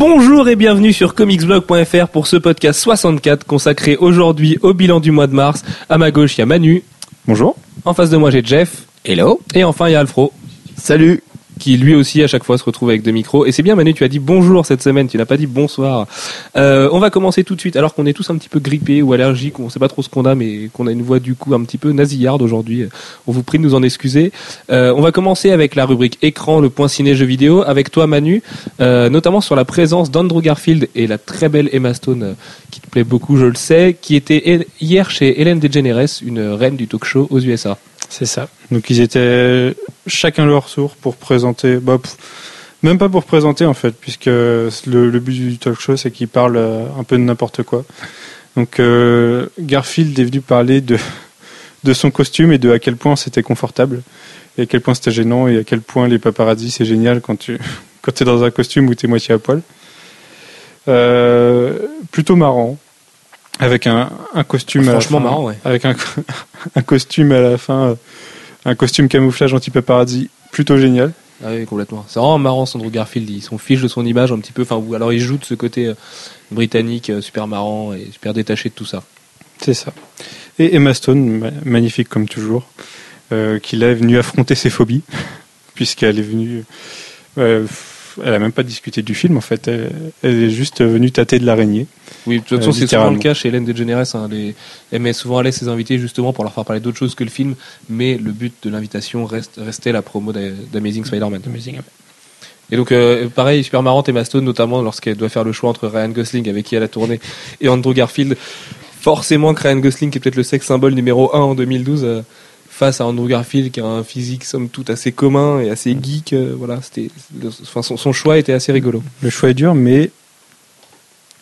Bonjour et bienvenue sur comicsblog.fr pour ce podcast 64 consacré aujourd'hui au bilan du mois de mars. À ma gauche, il y a Manu. Bonjour. En face de moi, j'ai Jeff. Hello. Et enfin, il y a Alfro. Salut qui lui aussi à chaque fois se retrouve avec deux micros. Et c'est bien Manu, tu as dit bonjour cette semaine, tu n'as pas dit bonsoir. Euh, on va commencer tout de suite, alors qu'on est tous un petit peu grippés ou allergiques, on ne sait pas trop ce qu'on a, mais qu'on a une voix du coup un petit peu nasillarde aujourd'hui. On vous prie de nous en excuser. Euh, on va commencer avec la rubrique écran, le point ciné jeux vidéo, avec toi Manu, euh, notamment sur la présence d'Andrew Garfield et la très belle Emma Stone, qui te plaît beaucoup, je le sais, qui était hier chez Hélène DeGeneres, une reine du talk show aux USA. C'est ça. Donc ils étaient chacun leur tour pour présenter. Bah, même pas pour présenter en fait, puisque le, but du talk show c'est qu'ils parlent euh, un peu de n'importe quoi. Donc euh, Garfield est venu parler de son costume et de à quel point c'était confortable et à quel point c'était gênant et à quel point les paparazzi c'est génial quand tu quand es dans un costume où tu es moitié à poil. Euh, plutôt marrant avec un, un costume franchement marrant ouais. avec un, un costume à la fin un costume camouflage anti-paparazzi plutôt génial. Ah oui complètement. C'est vraiment marrant Sandro Garfield. Il s'en fiche de son image un petit peu enfin ou alors il joue de ce côté euh, britannique euh, super marrant et super détaché de tout ça. C'est ça. Et Emma Stone magnifique comme toujours euh, qui est venue affronter ses phobies puisqu'elle est venue euh, elle a même pas discuté du film en fait. Elle, est juste venue tâter de l'araignée. Oui, de toute façon, c'est souvent le cas chez Hélène DeGeneres. Hein, les... Elle met souvent à l'aise ses invités justement pour leur faire parler d'autre chose que le film, mais le but de l'invitation reste restait la promo d'Amazing Spider-Man. Et donc, euh, pareil, super marrante Emma Stone, notamment lorsqu'elle doit faire le choix entre Ryan Gosling, avec qui elle a tourné, et Andrew Garfield. Forcément que Ryan Gosling, qui est peut-être le sexe symbole numéro 1 en 2012, face à Andrew Garfield qui a un physique somme toute assez commun et assez geek. Euh, voilà, c'était, enfin, son, choix était assez rigolo. Le choix est dur, mais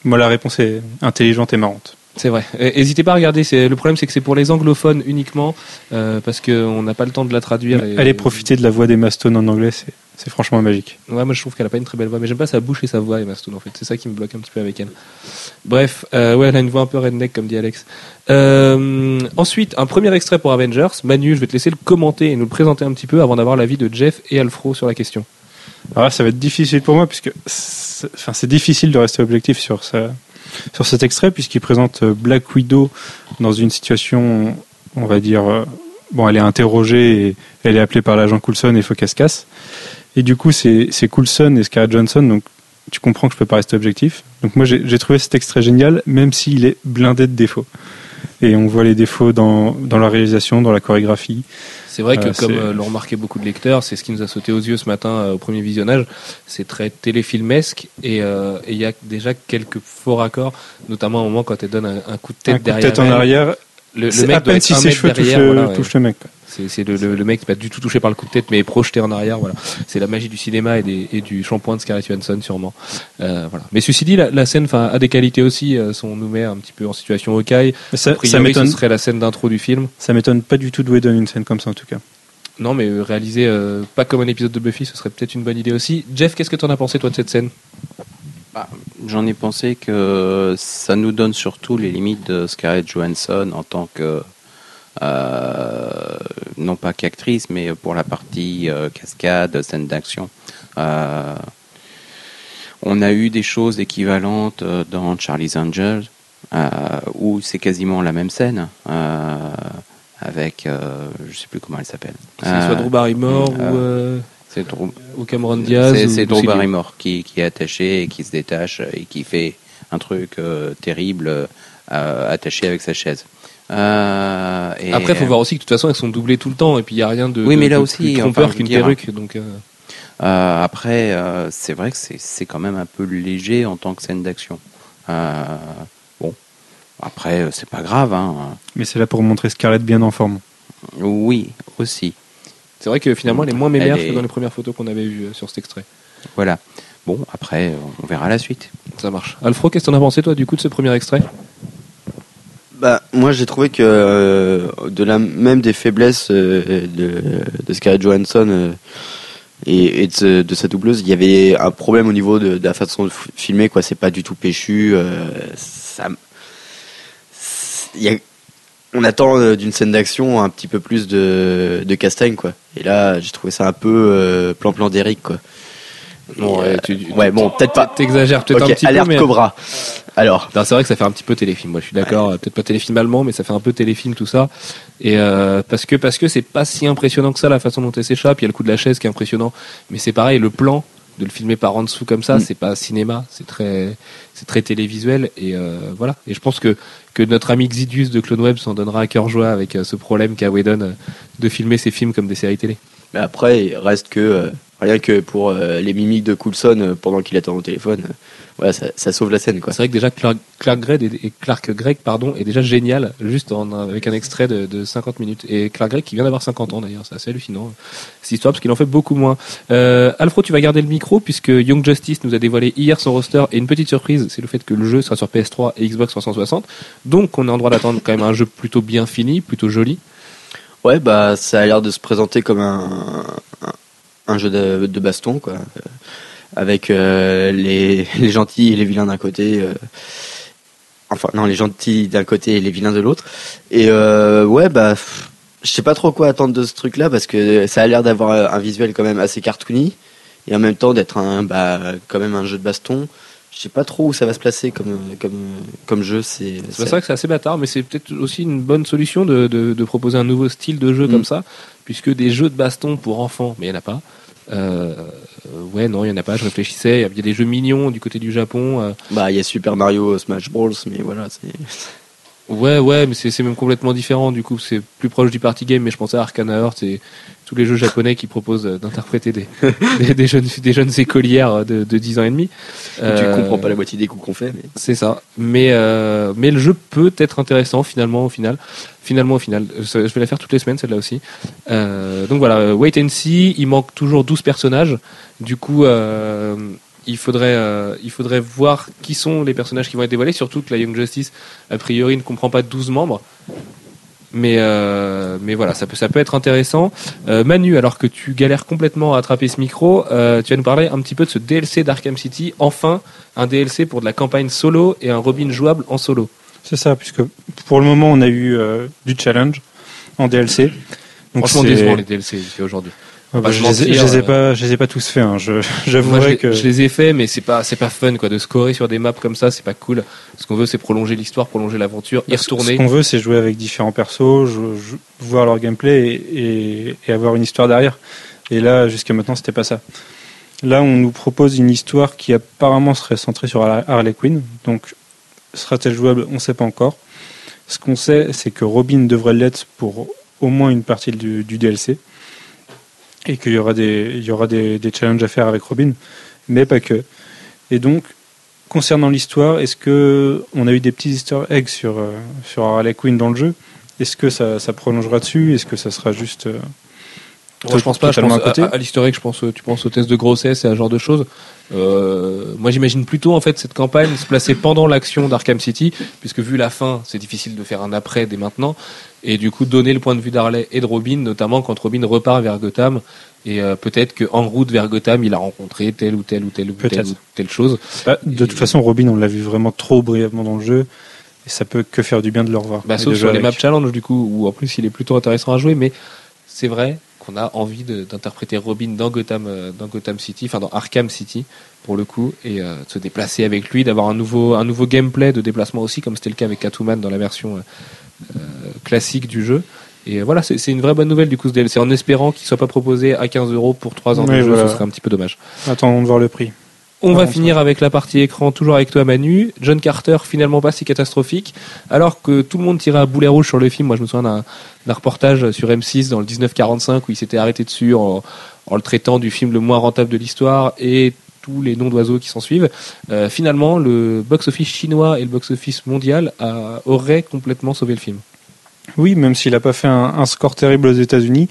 moi la réponse est intelligente et marrante. C'est vrai. N'hésitez pas à regarder. C'est le problème, c'est que c'est pour les anglophones uniquement euh, parce qu'on n'a pas le temps de la traduire. Et, Allez profiter de la voix des Stone en anglais, c'est c'est franchement magique. Ouais, moi je trouve qu'elle a pas une très belle voix, mais j'aime pas sa bouche et sa voix, Emma Stone en fait. C'est ça qui me bloque un petit peu avec elle. Bref, euh, ouais, elle a une voix un peu redneck comme dit Alex. Euh, ensuite, un premier extrait pour Avengers. Manu, je vais te laisser le commenter et nous le présenter un petit peu avant d'avoir l'avis de Jeff et Alfro sur la question. Alors là, ça va être difficile pour moi puisque enfin, c'est difficile de rester objectif sur ça, sur cet extrait puisqu'il présente Black Widow dans une situation, on va dire, euh, bon, elle est interrogée et elle est appelée par l'agent Coulson et il faut qu'elle se casse. Et du coup, c'est Coulson et Scarlett Johnson, donc tu comprends que je peux pas rester objectif. Donc moi, j'ai trouvé cet extrait génial, même s'il est blindé de défauts. Et on voit les défauts dans, dans la réalisation, dans la chorégraphie. C'est vrai que, euh, comme euh, l'ont remarqué beaucoup de lecteurs, c'est ce qui nous a sauté aux yeux ce matin euh, au premier visionnage. C'est très téléfilmesque et il y a déjà quelques faux raccords, notamment au moment quand elle donne un, coup de tête un coup derrière. De tête en arrière. Le, le mec à peine si ses cheveux touchent le mec. C'est le, le, mec pas du tout touché par le coup de tête, mais projeté en arrière. Voilà, c'est la magie du cinéma et, des, et du shampoing de Scarlett Johansson sûrement. Euh, voilà. Mais ceci dit, la, la scène, enfin, a des qualités aussi. Euh, on nous met un petit peu en situation rocaille. Ça, ça m'étonne. Ce serait la scène d'intro du film. Ça m'étonne pas du tout de donner une scène comme ça en tout cas. Non, mais réaliser euh, pas comme un épisode de Buffy, ce serait peut-être une bonne idée aussi. Jeff, qu'est-ce que tu en as pensé toi de cette scène? Bah, J'en ai pensé que ça nous donne surtout les limites de Scarlett Johansson en tant que euh, non pas qu'actrice, mais pour la partie euh, cascade, scène d'action. Euh, on a eu des choses équivalentes dans Charlie's Angels, où c'est quasiment la même scène avec, je sais plus comment elle s'appelle. C'est soit Drew Barrymore ou, c'est ou Cameron Diaz. C'est Drew Barrymore qui, qui, est attaché et qui se détache et qui fait un truc terrible attaché avec sa chaise. Euh, et Après, il faut voir aussi que de toute façon, elles sont doublées tout le temps, et puis il n'y a rien de, oui, mais là aussi, plus trompeur qu'une perruque. Donc, euh... Euh, après, euh, c'est vrai que c'est quand même un peu léger en tant que scène d'action. Euh, bon, après, c'est pas grave. Hein. Mais c'est là pour montrer Scarlett bien en forme. Oui, aussi. C'est vrai que finalement, elle est moins mémère que dans les premières photos qu'on avait vues euh, sur cet extrait. Voilà. Bon, après, on verra la suite. Ça marche. Alfro, qu'est-ce que t'en as pensé, toi, du coup, de ce premier extrait? Bah, moi j'ai trouvé que euh, de la même des faiblesses euh, de, de, Scarlett Johansson euh, et, et de, de, sa doubleuse, il y avait un problème au niveau de, de la façon de filmer quoi. C'est pas du tout péchu. ça, y a, on attend d'une scène d'action un petit peu plus de, de castagne quoi. Et là j'ai trouvé ça un peu plan plan d'Eric quoi. ouais, bon, peut-être pas. T'exagères peut-être un petit alerte peu. Alerte Cobra. Alors. C'est vrai que ça fait un petit peu téléfilm. Moi, je suis d'accord. Peut-être pas téléfilm allemand, mais ça fait un peu téléfilm tout ça. Et euh, parce que parce que c'est pas si impressionnant que ça la façon dont elle s'échappe. Il y a le coup de la chaise qui est impressionnant, mais c'est pareil. Le plan de le filmer par en dessous comme ça, mm. c'est pas cinéma, c'est très, c'est très télévisuel et euh, voilà. Et je pense que que notre ami Xidius de Clone Web s'en donnera à cœur joie avec euh, ce problème qu'a Whedon euh, de filmer ses films comme des séries télé. Mais après, il reste que rien que pour les mimiques de Coulson pendant qu'il attend au téléphone voilà, ça, sauve la scène. quoi. C'est vrai que déjà Clark, Clark Gregg et Clark Gregg pardon est déjà génial, juste en, avec un extrait de, de 50 minutes. Et Clark Gregg qui vient d'avoir 50 ans d'ailleurs, c'est assez hallucinant cette histoire parce qu'il en fait beaucoup moins. Euh, Alfro, tu vas garder le micro puisque Young Justice nous a dévoilé hier son roster et une petite surprise, c'est le fait que le jeu sera sur PS3 et Xbox 360. Donc on est en droit d'attendre quand même un jeu plutôt bien fini, plutôt joli. Ouais, bah ça a l'air de se présenter comme un, un, jeu de, baston quoi avec euh, les, gentils et les vilains d'un côté. Euh, enfin, non, les gentils d'un côté et les vilains de l'autre. Et euh, ouais, bah, je sais pas trop quoi attendre de ce truc-là parce que ça a l'air d'avoir un visuel quand même assez cartoony et en même temps d'être un, bah, quand même un jeu de baston. Je sais pas trop où ça va se placer comme, comme, comme jeu. C'est vrai que c'est assez bâtard, mais c'est peut-être aussi une bonne solution de, de, de, proposer un nouveau style de jeu comme mm. ça, puisque des jeux de baston pour enfants, mais il n'y en a pas. Euh, ouais, non, il n'y en a pas, je réfléchissais. Il y a des jeux mignons du côté du Japon. Euh. Bah, il y a Super Mario Smash Bros, mais voilà, c'est. Ouais, ouais, mais c'est même complètement différent. Du coup, c'est plus proche du party game. Mais je pensais à Arcana Heart et tous les jeux japonais qui proposent d'interpréter des, des, jeunes, des jeunes écolières de, de 10 ans et demi. tu euh, comprends pas la moitié des coups qu'on fait. Mais... C'est ça. Mais, euh, mais le jeu peut être intéressant finalement au final. Finalement au final. Je vais la faire toutes les semaines celle-là aussi. Euh, donc voilà, wait and see. Il manque toujours 12 personnages. Du coup, euh, il faudrait, euh, il faudrait voir qui sont les personnages qui vont être dévoilés, surtout que la Young Justice, a priori, ne comprend pas 12 membres. Mais, euh, mais voilà, ça peut, ça peut être intéressant. Euh, Manu, alors que tu galères complètement à attraper ce micro, tu vas nous parler un petit peu de ce DLC d'Arkham City. Enfin, un DLC pour de la campagne solo et un Robin jouable en solo. C'est ça, puisque pour le moment, on a eu du challenge en DLC. Donc Franchement, décevant les DLC aujourd'hui. Ah bah, je, les, les ai pas, je les ai pas tous faits. Hein. J'avouerais que je les ai faits, mais c'est pas, c'est pas fun quoi de scorer sur des maps comme ça, c'est pas cool. Ce qu'on veut, c'est prolonger l'histoire, prolonger l'aventure, y retourner. Ce qu'on veut, c'est jouer avec différents persos, voir leur gameplay et, et, avoir une histoire derrière. Et là, jusqu'à maintenant, c'était pas ça. Là, on nous propose une histoire qui apparemment serait centrée sur Harley Quinn. Donc, sera-t-elle jouable? On sait pas encore. Ce qu'on sait, c'est que Robin devrait l'être pour au moins une partie du, du DLC et qu'il y aura, des, il y aura des, des, challenges à faire avec Robin, mais pas que. Et donc, concernant l'histoire, est-ce que on a eu des petits easter eggs sur, euh, sur Harley Quinn dans le jeu? Est-ce que ça, ça prolongera dessus? Est-ce que ça sera juste euh, je pense pas. Je pense à, à, l'historique, je pense, tu penses au test de grossesse et à ce genre de choses. Euh, moi, j'imagine plutôt en fait cette campagne se placer pendant l'action d'Arkham City, puisque vu la fin, c'est difficile de faire un après dès maintenant, et du coup donner le point de vue d'Harley et de Robin, notamment quand Robin repart vers Gotham, et euh, peut-être qu'en route vers Gotham, il a rencontré telle ou telle ou telle ou telle, ou telle chose. Bah, de toute façon, Robin, on l'a vu vraiment trop brièvement dans le jeu. Et ça peut que faire du bien de le revoir. Bah, sauf sur les maps challenge du coup, où en plus il est plutôt intéressant à jouer, mais c'est vrai on a envie d'interpréter Robin dans Gotham, euh, dans Gotham City, enfin dans Arkham City pour le coup, et euh, de se déplacer avec lui, d'avoir un nouveau, un nouveau gameplay de déplacement aussi, comme c'était le cas avec Catwoman dans la version euh, classique du jeu. Et voilà, c'est une vraie bonne nouvelle du coup ce DLC, en espérant qu'il soit pas proposé à 15 euros pour 3 ans de jeu, ce serait un petit peu dommage. Attendons de voir le prix. On va finir avec la partie écran, toujours avec toi Manu. John Carter, finalement pas si catastrophique. Alors que tout le monde tirait à boulet rouge sur le film, moi je me souviens d'un reportage sur M6 dans le 1945 où il s'était arrêté dessus en, le traitant du film le moins rentable de l'histoire et tous les noms d'oiseaux qui s'en suivent. Euh, finalement, le box-office chinois et le box-office mondial auraient complètement sauvé le film. Oui, même s'il n'a pas fait un, score terrible aux États-Unis.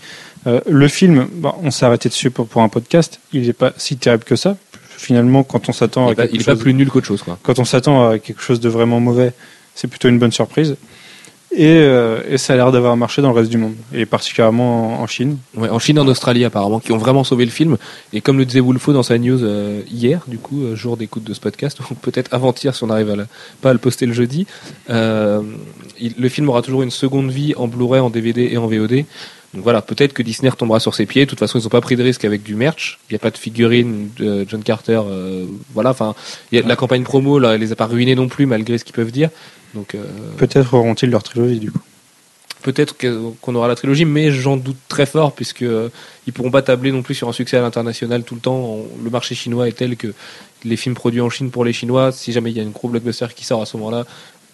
Euh, le film, on s'est arrêté dessus pour, pour un podcast, il n'est pas si terrible que ça, finalement, quand on s'attend à quelque il est pas plus nul qu'autre chose. Quoi. Quand on s'attend à quelque chose de vraiment mauvais, c'est plutôt une bonne surprise. Et, euh, et ça a l'air d'avoir marché dans le reste du monde, et particulièrement en, Chine. Ouais, en Chine et en Australie apparemment, qui ont vraiment sauvé le film. Et comme le disait Wolfo dans sa news euh, hier, du coup, euh, jour d'écoute de ce podcast, ou peut-être avant-hier si on arrive à pas à le poster le jeudi, le film aura toujours une seconde vie en Blu-ray, en DVD et en VOD. Donc voilà, peut-être que Disney retombera sur ses pieds. De toute façon, ils n'ont pas pris de risque avec du merch. Il n'y a pas de figurine de John Carter. Euh, voilà, enfin, la campagne promo, là, elle les a pas ruinés non plus, malgré ce qu'ils peuvent dire. Donc euh, peut-être auront-ils leur trilogie du coup. Peut-être qu'on aura la trilogie, mais j'en doute très fort puisque euh, ils pourront pas tabler non plus sur un succès à l'international tout le temps. Le marché chinois est tel que les films produits en Chine pour les Chinois, si jamais il y a une gros blockbuster qui sort à ce moment-là,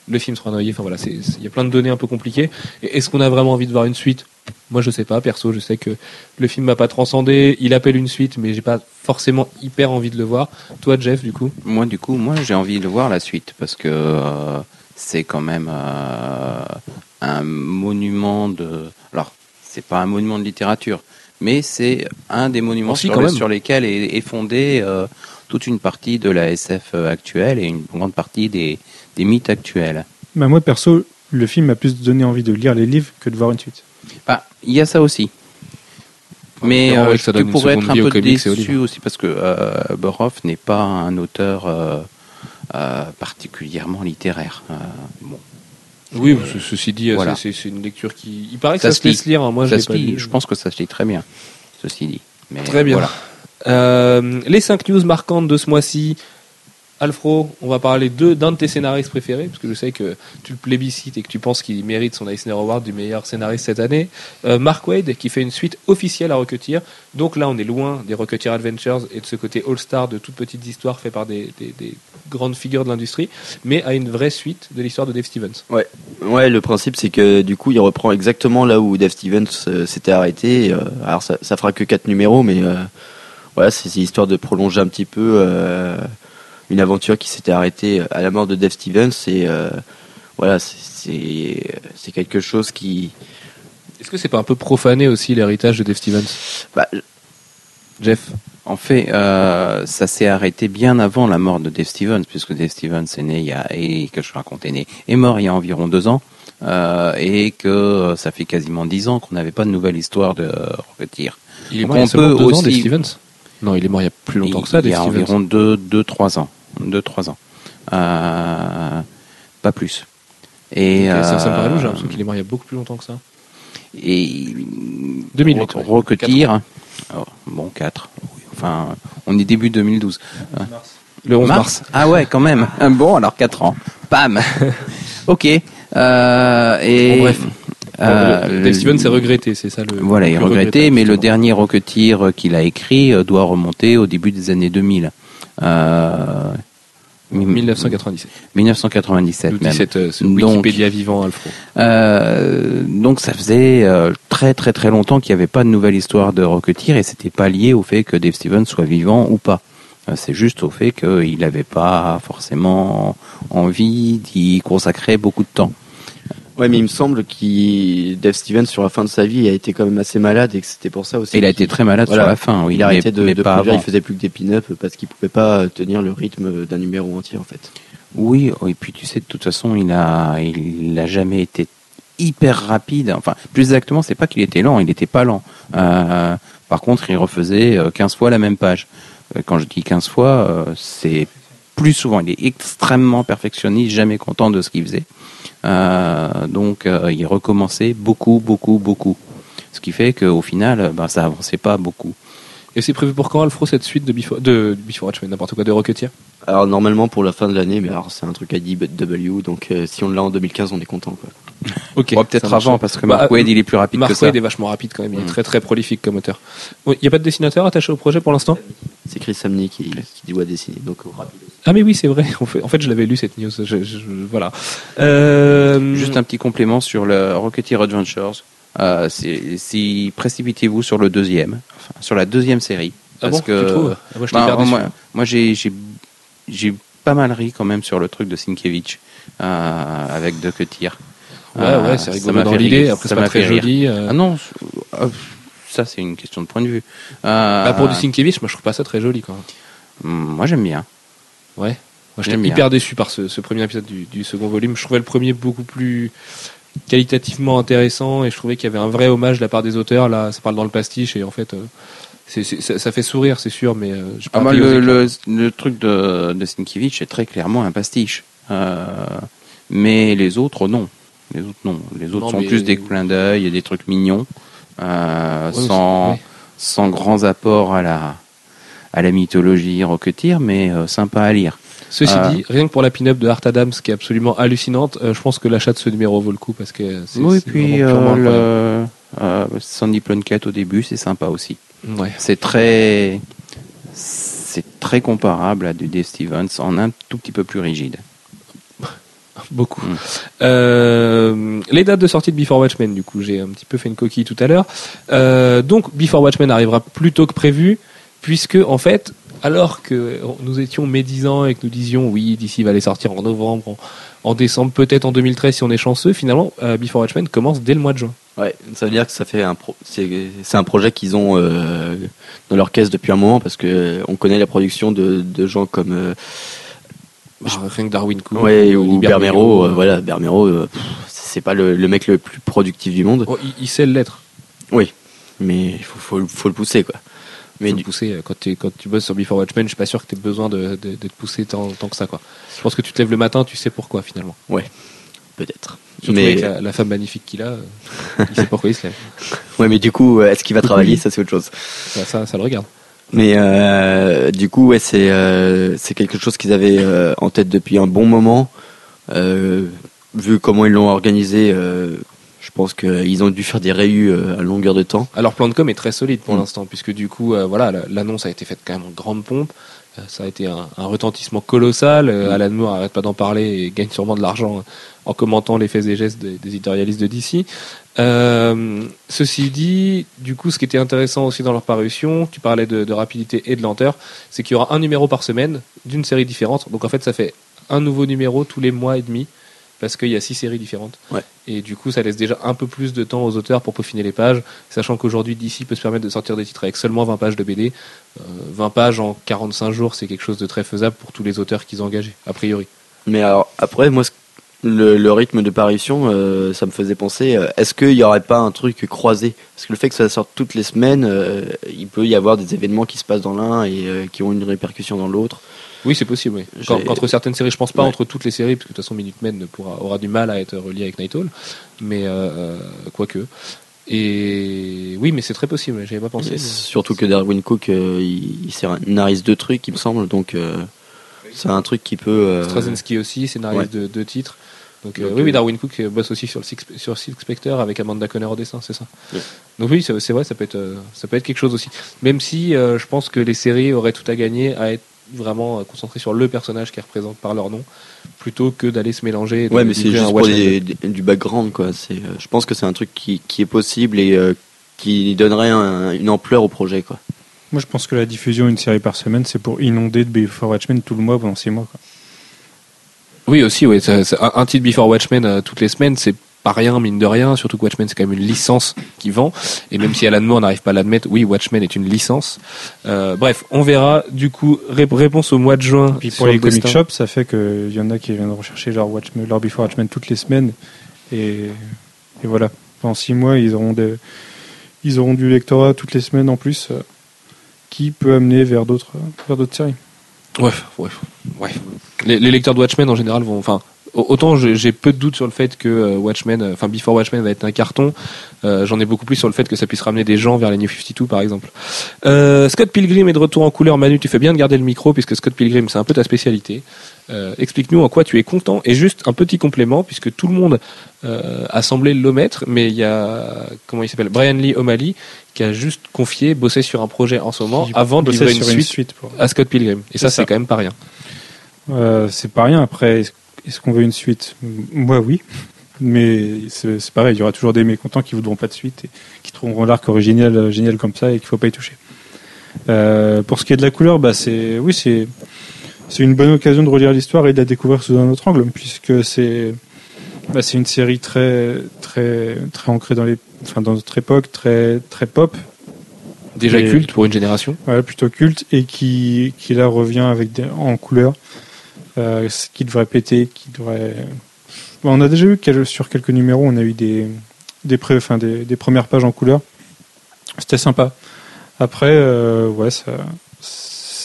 le film sera noyé. Enfin voilà, il y a plein de données un peu compliquées. Est-ce qu'on a vraiment envie de voir une suite? Moi, je sais pas. Perso, je sais que le film m'a pas transcendé. Il appelle une suite, mais j'ai pas forcément hyper envie de le voir. Toi, Jeff, du coup? Moi, du coup, moi, j'ai envie de voir la suite parce que euh, c'est quand même euh, un monument de. Alors, c'est pas un monument de littérature, mais c'est un des monuments sur, lesquels est, fondée euh, toute une partie de la SF actuelle et une grande partie des des mythes actuels. Bah moi, perso, le film m'a plus donné envie de lire les livres que de voir une suite. Bah, il y a ça aussi. Mais euh, tu pourrais être un peu déçu aussi parce que euh, Boroff n'est pas un auteur euh particulièrement littéraire. Euh, bon. Oui, ceci dit, voilà. c'est une lecture qui. Il paraît que ça, se laisse lire. Hein. Moi, je, pas je pense que ça se lit très bien. Ceci dit. Mais très bien. Voilà. les 5 news marquantes de ce mois-ci. Alfro, on va parler d'un de tes scénaristes préférés, parce que je sais que tu le plébiscites et que tu penses qu'il mérite son Eisner Award du meilleur scénariste cette année. Euh, Mark Wade, qui fait une suite officielle à Rocketeer. Donc là, on est loin des Rocketeer Adventures et de ce côté all-star de toutes petites histoires faites par des, grandes figures de l'industrie, mais à une vraie suite de l'histoire de Dave Stevens. Ouais, ouais le principe, c'est que du coup, il reprend exactement là où Dave Stevens euh, s'était arrêté. Euh, alors, ça, ça fera que 4 numéros, mais voilà, c'est histoire de prolonger un petit peu une aventure qui s'était arrêtée à la mort de Dave Stevens et euh, voilà c'est quelque chose qui est-ce que c'est pas un peu profané aussi l'héritage de Dave Stevens? Bah, Jeff? En fait, euh, ça s'est arrêté bien avant la mort de Dave Stevens, puisque Dave Stevens est né il y a, et que je raconte est né, est mort il y a environ deux ans, euh, et que ça fait quasiment dix ans qu'on n'avait pas de nouvelle histoire de Rocketeer. Il est mort il y a deux ans, Dave Stevens? Non, il est mort il y a plus longtemps que ça, Dave Stevens. Il y a environ deux, deux, trois ans. 2-3 ans. Euh, pas plus. Et ça, me paraît louche, hein, parce qu'il est mort il y a beaucoup plus longtemps que ça. Et 2008. Rocketeer, oh, bon 4. Enfin, on est début 2012. Le 11 mars. Ah ouais, quand même. Bon, alors 4 ans. Bam. ok. Euh, et bref. Euh, Dave Stevens s'est regretté, c'est ça le. Voilà, il est regretté, mais le dernier Rocketeer qu'il a écrit doit remonter au début des années 2000. 1997. 1997 même. Cette, euh, Wikipédia vivant, Alfro. Euh, donc ça faisait euh, très très très longtemps qu'il n'y avait pas de nouvelle histoire de Rocketeer et c'était pas lié au fait que Dave Stevens soit vivant ou pas. C'est juste au fait qu'il n'avait pas forcément envie d'y consacrer beaucoup de temps. Ouais, mais il me semble que Dave Stevens, sur la fin de sa vie, a été quand même assez malade et que c'était pour ça aussi. il a été très malade sur la fin. Oui, il a arrêté de, de pas il faisait plus que des pin-up parce qu'il pouvait pas tenir le rythme d'un numéro entier en fait. Oui, oh, et puis tu sais, de toute façon, il a, il a jamais été hyper rapide. Enfin, plus exactement, c'est pas qu'il était lent, il n'était pas lent. Euh, par contre, il refaisait 15 euh, fois la même page. Euh, quand je dis 15 fois, c'est plus souvent. Il est extrêmement perfectionniste, jamais content de ce qu'il faisait. Euh, donc euh, il recommençait beaucoup, beaucoup, beaucoup. Ce qui fait qu'au final, ben, ça avançait pas beaucoup. Et c'est prévu pour quand, Alfro, cette suite de Before, de Before Watchmen, n'importe quoi, de Rocketeer? Alors, normalement pour la fin de l'année, mais alors c'est un truc à W, donc euh, si on l'a en 2015, on est content, quoi. ok. peut-être avant, parce que Mark bah, Wade, il est plus rapide Mark que ça. Wade est vachement rapide quand même, il est mm. très très prolifique comme auteur. Il n'y a pas de dessinateur attaché au projet pour l'instant? C'est Chris Samney qui, qui doit dessiner, donc rapide. Ah mais oui, c'est vrai. En fait, en fait je l'avais lu cette news. voilà. Euh... Juste un petit complément sur le Rocketeer Adventures. Euh, si précipitez-vous sur le deuxième, enfin, sur la deuxième série, ah parce que ah, moi, bah, moi, moi j'ai pas mal ri quand même sur le truc de Sienkiewicz euh, avec Rocketeer. Ouais, ouais, c'est euh, rigolo dans l'idée. Après, c'est pas très joli. Euh. Ah non, ça c'est une question de point de vue. Bah, pour du Sienkiewicz, moi je trouve pas ça très joli quand même. Moi j'aime bien. Ouais. Moi, j'étais hyper déçu par ce, premier épisode du, second volume. Je trouvais le premier beaucoup plus qualitativement intéressant et je trouvais qu'il y avait un vrai hommage de la part des auteurs. Là, ça parle dans le pastiche et en fait, euh, ça, fait sourire, c'est sûr, mais euh, ah, le, truc de, de est très clairement un pastiche. Euh, mais les autres, non. Les autres, non. Les autres sont plus des clins d'œil et des trucs mignons. sans, sans grands apports à la, à la mythologie Rocketeer, mais sympa à lire. Ceci dit, rien que pour la pin-up de Art Adams, qui est absolument hallucinante, je pense que l'achat de ce numéro vaut le coup parce que c'est. Oui, puis le Sandy Plunkett au début, c'est sympa aussi. Ouais. C'est très c'est très comparable à du Dave Stevens en un tout petit peu plus rigide. Beaucoup. Mm. Euh, les dates de sortie de Before Watchmen, du coup, j'ai un petit peu fait une coquille tout à l'heure. Euh, donc, Before Watchmen arrivera plus tôt que prévu, puisque, en fait, alors que nous étions médisants et que nous disions, oui, d'ici va aller sortir en novembre, en, décembre, peut-être en 2013 si on est chanceux, finalement, euh, Before Watchmen commence dès le mois de juin. Ouais, ça veut dire que ça fait un c'est un projet qu'ils ont euh, dans leur caisse depuis un moment parce que euh, on connaît la production de, de gens comme euh, bah, rien que Darwin Cook ouais, ou Bermero, voilà Bermero c'est pas le, le, mec le plus productif du monde. Oh, il, sait l'être. Oui, mais il faut, faut, faut, le pousser quoi. Mais faut le pousser quand tu quand tu bosses sur Before Watchmen, je suis pas sûr que tu aies besoin de, de, de, te pousser tant, tant que ça quoi. Je pense que tu te lèves le matin, tu sais pourquoi finalement. Ouais, peut-être. Surtout mais... avec la, femme magnifique qu'il a, euh, il sait pourquoi il se lève. Ouais, mais du coup, euh, est-ce qu'il va travailler Ça, c'est autre chose. Ça, ça, le regarde. Mais euh, du coup, ouais, c'est euh, c'est quelque chose qu'ils avaient euh, en tête depuis un bon moment. vu comment ils l'ont organisé, pense qu'ils ont dû faire des réus à longueur de temps. Alors, plan de com est très solide pour mm. l'instant, puisque du coup, voilà, l'annonce a été faite quand même en grande pompe. Ça a été un, un retentissement colossal. Mm. Alan Moore arrête pas d'en parler et gagne sûrement de l'argent en commentant les faits et gestes des, des éditorialistes de DC. Euh, ceci dit, du coup, ce qui était intéressant aussi dans leur parution, tu parlais de, de rapidité et de lenteur, c'est qu'il y aura un numéro par semaine d'une série différente. Donc en fait, ça fait un nouveau numéro tous les mois et demi parce qu'il y a six séries différentes. Ouais. Et du coup, ça laisse déjà un peu plus de temps aux auteurs pour peaufiner les pages, sachant qu'aujourd'hui, DC peut se permettre de sortir des titres avec seulement 20 pages de BD. Euh, 20 pages en 45 jours, c'est quelque chose de très faisable pour tous les auteurs qu'ils ont engagés, a priori. Mais alors, après, moi, ce le, rythme de parution, euh, ça me faisait penser, euh, est-ce qu'il n'y aurait pas un truc croisé? Parce que le fait que ça sorte toutes les semaines, euh, il peut y avoir des événements qui se passent dans l'un et qui ont une répercussion dans l'autre. Oui, c'est possible. Oui. entre certaines séries, je pense pas entre toutes les séries, parce que de toute façon, Minutemen pourra, aura du mal à être relié avec Night Hall, mais quoique. Et oui, mais c'est très possible. J'avais pas pensé. Surtout que Darwin Cook, il, il scénarise deux trucs, il me semble, donc c'est un truc qui peut. Straczynski aussi scénarise de deux titres. Donc, euh, oui, Darwin Cook euh, bosse aussi sur le Six, sur Six Spectre avec Amanda Conner au dessin, c'est ça. Donc oui, c'est vrai, ça peut être euh, ça peut être quelque chose aussi. Même si je pense que les séries auraient tout à gagner à être vraiment concentrées sur le personnage qui représente par leur nom, plutôt que d'aller se mélanger. ouais, mais c'est juste pour du background, quoi. C'est, je pense que c'est un truc qui, qui, est possible et qui donnerait une ampleur au projet, quoi. Moi, je pense que la diffusion d'une série par semaine, c'est pour inonder de Before Watchmen tout le mois pendant six mois, quoi. Oui, aussi, oui. un titre Before Watchmen euh, toutes les semaines, c'est pas rien, mine de rien, surtout que Watchmen c'est quand même une licence qui vend, et même si Alan Moore n'arrive pas à l'admettre, oui, Watchmen est une licence. Euh, bref, on verra, du coup, réponse au mois de juin. Puis pour les comic shops, ça fait qu'il y en a qui viennent rechercher leur, Watchmen, leur Before Watchmen toutes les semaines, et, et voilà, pendant six mois, ils auront, des, ils auront du lectorat toutes les semaines en plus, euh, qui peut amener vers d'autres vers d'autres séries. Ouais, ouais, ouais. Les, lecteurs de Watchmen en général vont, enfin, autant j'ai peu de doutes sur le fait que euh, Watchmen, euh, enfin Before Watchmen va être un carton, euh, j'en ai beaucoup plus sur le fait que ça puisse ramener des gens vers les New 52 par exemple. Euh, Scott Pilgrim est de retour en couleur. Manu, tu fais bien de garder le micro puisque Scott Pilgrim c'est un peu ta spécialité. Euh, Explique-nous en quoi tu es content et juste un petit complément puisque tout le monde a semblé l'omettre, mais il y a comment il s'appelle? Brian Lee O'Malley qui a juste confié bosser sur un projet en ce moment avant de livrer une, suite, à Scott Pilgrim. Et ça, c'est quand même pas rien. C'est pas rien. Après, est-ce qu'on veut une suite? Moi, oui. Mais c'est pareil, il y aura toujours des mécontents qui voudront pas de suite et qui trouveront l'arc original euh, génial comme ça et qu'il faut pas y toucher. Euh, pour ce qui est de la couleur, bah c'est oui, c'est c'est une bonne occasion de relire l'histoire et de la découvrir sous un autre angle, puisque c'est bah, c'est une série très très très ancrée dans les enfin dans notre époque, très très pop. Déjà culte pour une génération. Ouais, plutôt culte et qui qui là revient avec des, en couleur euh, qui devrait péter, qui devrait. on a déjà eu sur quelques numéros, on a eu des des, pré, enfin, des, des premières pages en couleur. C'était sympa. Après, euh, ouais, ça,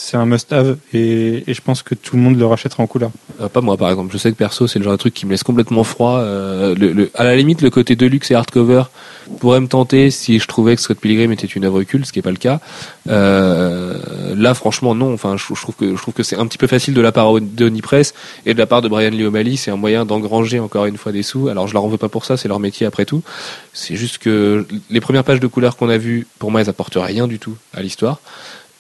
c'est un must-have et, je pense que tout le monde le rachètera en couleur. Euh, pas moi par exemple. Je sais que perso c'est le genre de truc qui me laisse complètement froid. Euh, à la limite le côté deluxe et hardcover pourrait me tenter si je trouvais que Scott Pilgrim était une œuvre culte, ce qui est pas le cas. Euh, là franchement non. Enfin je, trouve que c'est un petit peu facile de la part de Onipress et de la part de Brian Lee O'Malley. C'est un moyen d'engranger encore une fois des sous. Alors je leur en veux pas pour ça, c'est leur métier après tout. C'est juste que les premières pages de couleur qu'on a vues, pour moi elles apportent rien du tout à l'histoire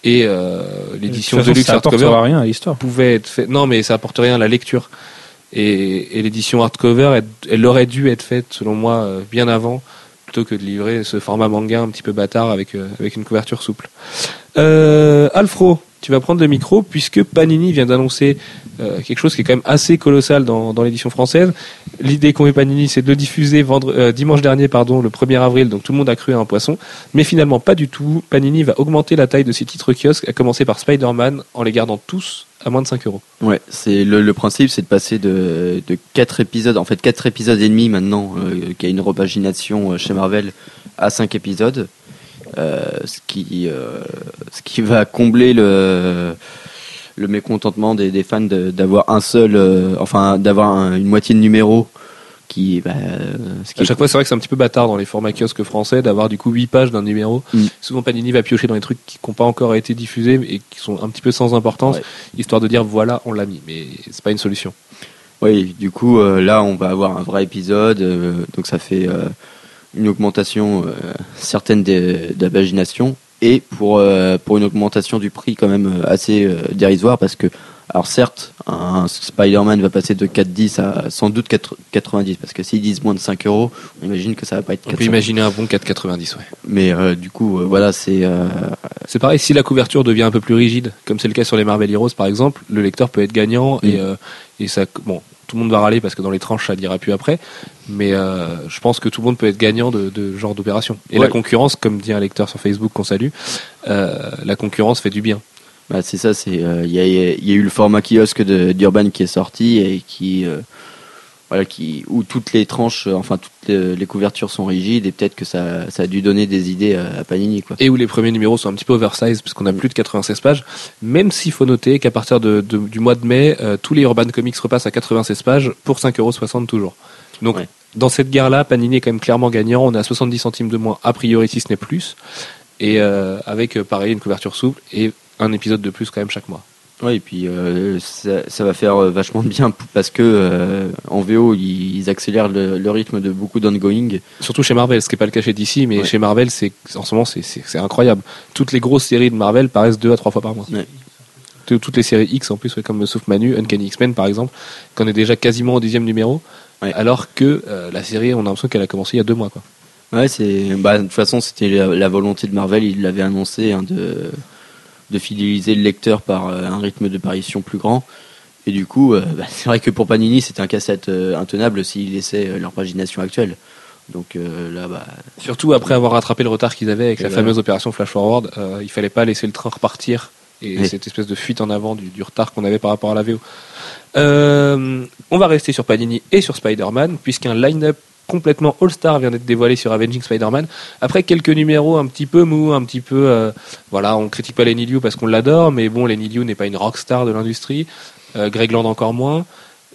et euh, l'édition de luxe hardcover rien à l'histoire. pouvait être fait. Non, mais ça apporte rien à la lecture. Et, et l'édition hardcover, elle, aurait dû être faite, selon moi, euh, bien avant, plutôt que de livrer ce format manga un petit peu bâtard avec euh, avec une couverture souple. Euh, Alfro, tu vas prendre le micro puisque Panini vient d'annoncer euh, quelque chose qui est quand même assez colossal dans, dans l'édition française. L'idée qu'ont eu Panini, c'est de le diffuser vendre, euh, dimanche dernier, pardon, le 1er avril, donc tout le monde a cru à un poisson. Mais finalement, pas du tout. Panini va augmenter la taille de ses titres kiosques, à commencer par Spider-Man, en les gardant tous à moins de 5 euros. Ouais, c'est le, principe, c'est de passer de, de 4 épisodes, en fait 4 épisodes et demi maintenant, euh, qui a une repagination chez Marvel, à 5 épisodes. Euh, ce, qui, euh, ce qui va combler le, le mécontentement des, des fans d'avoir un seul, euh, enfin d'avoir une moitié de numéro qui, bah, à chaque fois c'est vrai que c'est un petit peu bâtard dans les formats kiosques français d'avoir du coup 8 pages d'un numéro. Mm. souvent Panini va piocher dans les trucs qui n'ont pas encore été diffusés et qui sont un petit peu sans importance histoire de dire voilà on l'a mis. Mais c'est pas une solution. Oui du coup là on va avoir un vrai épisode donc ça fait une augmentation euh, certaine d'abagination et pour, euh, pour une augmentation du prix quand même euh, assez dérisoire parce que alors certes, un Spider-Man va passer de 4,10 à sans doute 4,90 parce que s'ils disent moins de 5 euros, on imagine que ça va pas être. On peut imaginer un bon 4,90, ouais. Mais du coup, voilà, c'est. C'est pareil. Si la couverture devient un peu plus rigide, comme c'est le cas sur les Marvel Heroes par exemple, le lecteur peut être gagnant et mm. et ça, bon, tout le monde va râler parce que dans les tranches ça dira plus après. Mais euh, je pense que tout le monde peut être gagnant de, de genre d'opération. Et la concurrence, comme dit un lecteur sur Facebook qu'on salue, euh, la concurrence fait du bien. Bah, c'est ça, c'est euh, il y, a, y, a, eu le format kiosque d'Urban qui est sorti et qui voilà, qui, où toutes les tranches, euh, enfin toutes les, couvertures sont rigides et peut-être que ça, ça, a dû donner des idées à, Panini. Quoi. Et où les premiers numéros sont un petit peu oversize puisqu'on a mm. plus de 96 pages, même s'il faut noter qu'à partir de, du mois de mai, euh, tous les Urban Comics repassent à 96 pages pour 5,60€ toujours. Donc dans cette guerre-là, Panini est quand même clairement gagnant, on est à 70 centimes de moins a priori si ce n'est plus, et euh, avec pareil une couverture souple et un épisode de plus quand même chaque mois. Oui, et puis euh, ça, ça, va faire euh, vachement de bien parce que euh, en VO ils, accélèrent le, rythme de beaucoup d'ongoing. Surtout chez Marvel, ce qui n'est pas le cas chez DC, mais chez Marvel, c'est en ce moment c'est incroyable. Toutes les grosses séries de Marvel paraissent deux à trois fois par mois. Toutes les séries X en plus, comme sauf Manu, Uncanny X-Men par exemple, qu'on est déjà quasiment au dixième numéro, alors que la série, on a l'impression qu'elle a commencé il y a deux mois. Quoi. Ouais, c'est bah, de toute façon c'était la, volonté de Marvel, il l'avait annoncé hein, de de fidéliser le lecteur par euh, un rythme de parution plus grand. Et du coup, euh, bah, c'est vrai que pour Panini, c'était un cassette euh, intenable s'ils laissaient leur pagination actuelle. Donc là, bah, Surtout après avoir rattrapé le retard qu'ils avaient avec la fameuse opération Flash Forward, euh, il fallait pas laisser le train repartir et cette espèce de fuite en avant du, retard qu'on avait par rapport à la VO. on va rester sur Panini et sur Spider-Man, puisqu'un line-up complètement all-star vient d'être dévoilé sur Avenging Spider-Man. Après quelques numéros un petit peu mou, un petit peu, euh, voilà, on critique pas Lenny Liu parce qu'on l'adore, mais bon, Lenny Liu n'est pas une rockstar de l'industrie. Euh, Greg Land encore moins.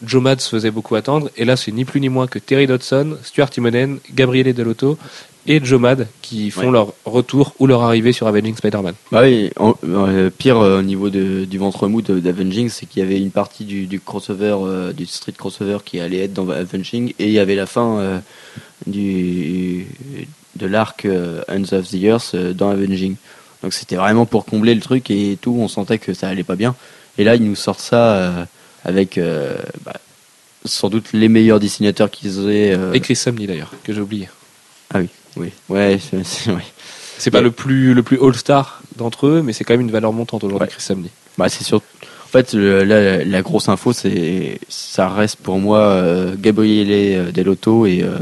Joe Mads faisait beaucoup attendre, et là c'est ni plus ni moins que Terry Dodson, Stuart Timonen, Gabriele Delotto et Joe Mad qui font leur retour ou leur arrivée sur Avenging Spider-Man. Bah oui, euh, pire euh, au niveau de, du ventre mou d'Avenging, c'est qu'il y avait une partie du, du crossover, euh, du street crossover qui allait être dans Avenging, et il y avait la fin du, de l'arc Ends of the Earth dans Avenging. Donc c'était vraiment pour combler le truc et tout, on sentait que ça allait pas bien. Et là, ils nous sortent ça avec bah, sans doute les meilleurs dessinateurs qu'ils aient. Et Chris Samney d'ailleurs, que j'ai oublié. Ah oui. Oui, ouais, c'est pas le plus le plus all-star d'entre eux, mais c'est quand même une valeur montante aujourd'hui, Chris Samney. Bah, c'est sûr. En fait, la, grosse info, c'est ça reste pour moi euh, Gabriele euh, Delotto et euh,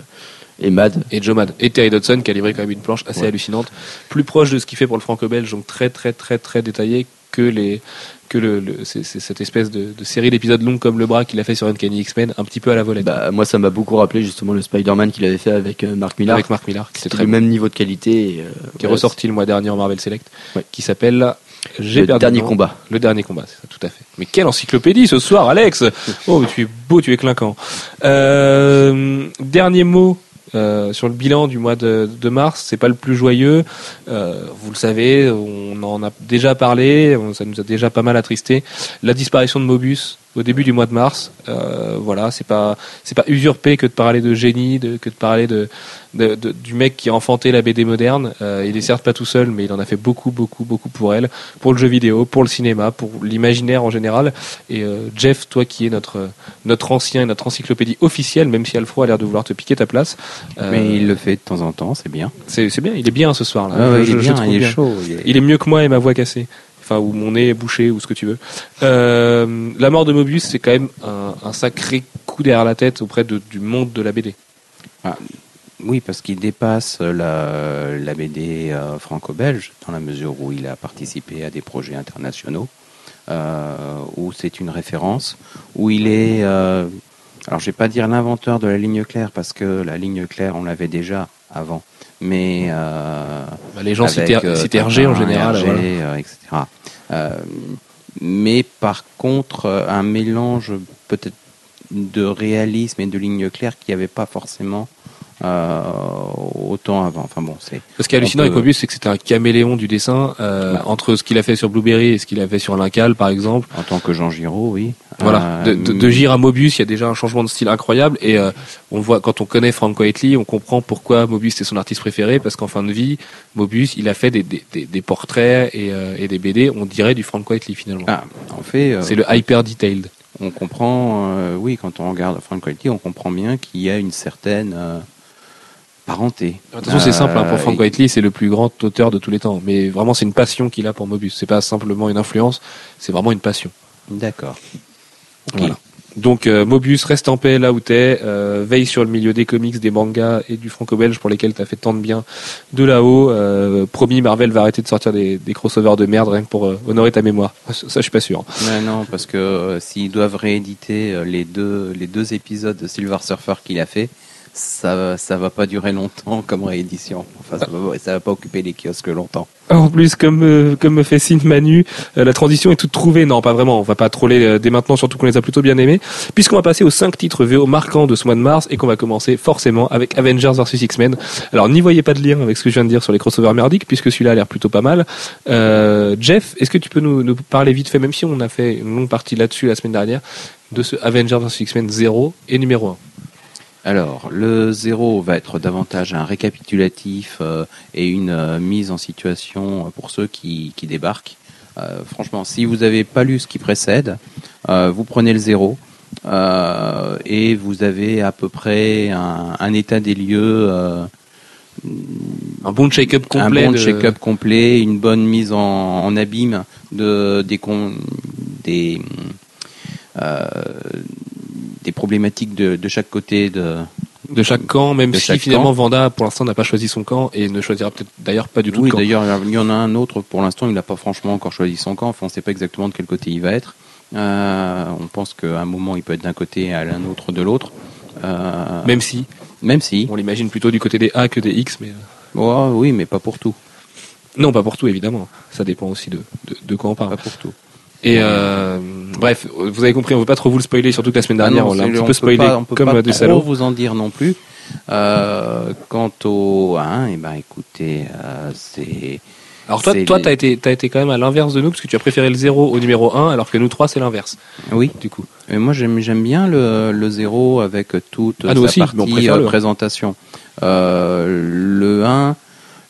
et Mad. Et Joe Mad. Et Terry Dodson qui a livré quand même une planche assez hallucinante, plus proche de ce qu'il fait pour le franco-belge, donc très très très très détaillé que les que le, c'est, cette espèce de, série d'épisodes longs comme le bras qu'il a fait sur Uncanny X-Men, un petit peu à la volette. Bah, moi, ça m'a beaucoup rappelé justement le Spider-Man qu'il avait fait avec euh, Mark Millar. Avec Mark Millar, qui était le même niveau de qualité. Euh, qui est ressorti le mois dernier en Marvel Select, qui s'appelle le dernier combat. Le dernier combat, c'est ça, tout à fait. Mais quelle encyclopédie ce soir, Alex Oh, tu es beau, tu es clinquant. Euh, dernier mot euh, sur le bilan du mois de, mars, c'est pas le plus joyeux. Euh, vous le savez, on en a déjà parlé, ça nous a déjà pas mal attristé. La disparition de Mobus au début du mois de mars. Euh, voilà, c'est pas c'est pas usurpé que de parler de génie, que de parler de, de, du mec qui a enfanté la BD moderne. Euh, il est certes pas tout seul, mais il en a fait beaucoup, beaucoup, beaucoup pour elle, pour le jeu vidéo, pour le cinéma, pour l'imaginaire en général. Et euh, Jeff, toi qui es notre notre ancien, notre encyclopédie officielle, même si Alfro a l'air de vouloir te piquer ta place. Euh, mais il le fait de temps en temps, c'est bien. C'est bien, il est bien ce soir là. Ah il, est bien, il est chaud. Il est... il est mieux que moi et ma voix cassée enfin où mon nez est bouché ou ce que tu veux. Euh, la mort de Mobius, c'est quand même un, sacré coup derrière la tête auprès du monde de la BD. Ah, oui, parce qu'il dépasse la, la BD euh, franco-belge dans la mesure où il a participé à des projets internationaux, euh, où c'est une référence, où il est, alors je vais pas dire l'inventeur de la ligne claire parce que la ligne claire on l'avait déjà avant, mais euh, bah, les gens citaient, euh, RG en général, euh, etc. mais par contre, un mélange peut-être de réalisme et de ligne claire qui n'y avait pas forcément euh, autant avant. Enfin bon, c'est. Ce qui est hallucinant avec Mobius, c'est que c'était un caméléon du dessin euh, entre ce qu'il a fait sur Blueberry et ce qu'il a fait sur Lincal, par exemple. En tant que Jean Giraud, oui. Voilà. De, de, de Gire à Mobius, il y a déjà un changement de style incroyable et euh, on voit quand on connaît Frank Whiteley, on comprend pourquoi Mobius était son artiste préféré parce qu'en fin de vie, Mobius, il a fait des, des, des, portraits et, et, des BD, on dirait du Frank Whiteley finalement. Ah, en fait, c'est le hyper detailed on comprend, oui, quand on regarde Frank Whiteley, on comprend bien qu'il y a une certaine parenté. Attention, c'est simple. Hein, pour Frank euh, Whiteley, c'est le plus grand auteur de tous les temps. Mais vraiment, c'est une passion qu'il a pour Mobius. C'est pas simplement une influence, c'est vraiment une passion. D'accord. Voilà. Donc euh, Mobius reste en paix là où t'es, euh, veille sur le milieu des comics, des mangas et du franco-belge pour lesquels t'as fait tant de bien de là-haut. Euh, promis, Marvel va arrêter de sortir des, des crossovers de merde rien que pour honorer ta mémoire. Ça, je suis pas sûr. Non, parce que s'ils doivent rééditer les deux les deux épisodes de Silver Surfer qu'il a fait, ça ça va pas durer longtemps comme réédition. Enfin, ça va, va pas occuper les kiosques longtemps. En plus, comme euh, me fait signe Manu, euh, la transition est toute trouvée. Non, pas vraiment. On va pas troller euh, dès maintenant, surtout qu'on les a plutôt bien aimés. Puisqu'on va passer aux cinq titres VO marquants de ce mois de mars et qu'on va commencer forcément avec Avengers vs X-Men. Alors, n'y voyez pas de lien avec ce que je viens de dire sur les crossovers merdiques, puisque celui-là a l'air plutôt pas mal. Jeff, est-ce que tu peux nous, nous parler vite fait, même si on a fait une longue partie là-dessus la semaine dernière, de ce Avengers vs X-Men 0 et numéro 1 alors, le zéro va être davantage un récapitulatif euh, et une euh, mise en situation pour ceux qui, qui débarquent. Euh, franchement, si vous n'avez pas lu ce qui précède, vous prenez le zéro et vous avez à peu près un, un état des lieux. un bon check-up complet, un bon check-up complet, une bonne mise en, en abîme de des des des problématiques de, de chaque côté de, de chaque camp, même si finalement Vanda pour l'instant n'a pas choisi son camp et ne choisira peut-être d'ailleurs pas du tout. Oui, d'ailleurs il y en a un autre pour l'instant, il n'a pas franchement encore choisi son camp. Enfin, on ne sait pas exactement de quel côté il va être. Euh, on pense qu'à un moment il peut être d'un côté et à l'un autre de l'autre. Euh, même si. Même si. On l'imagine plutôt du côté des A que des X, mais. Oh, oui, mais pas pour tout. Non, pas pour tout évidemment. Ça dépend aussi de, de, de quoi on parle. Pas pour tout. Et euh, bref, vous avez compris, on veut pas trop vous le spoiler, surtout que la semaine ah dernière, on l'a un petit peu spoilé on peut comme pas des salauds. vous en dire non plus. Euh, quant au 1, et eh ben écoutez, euh, c'est. Alors toi, toi, t'as été, as été quand même à l'inverse de nous parce que tu as préféré le 0 au numéro 1, alors que nous 3 c'est l'inverse. Oui. Du coup. Et moi j'aime, j'aime bien le, le 0 avec toute ah, sa partie euh, présentation. Euh, le 1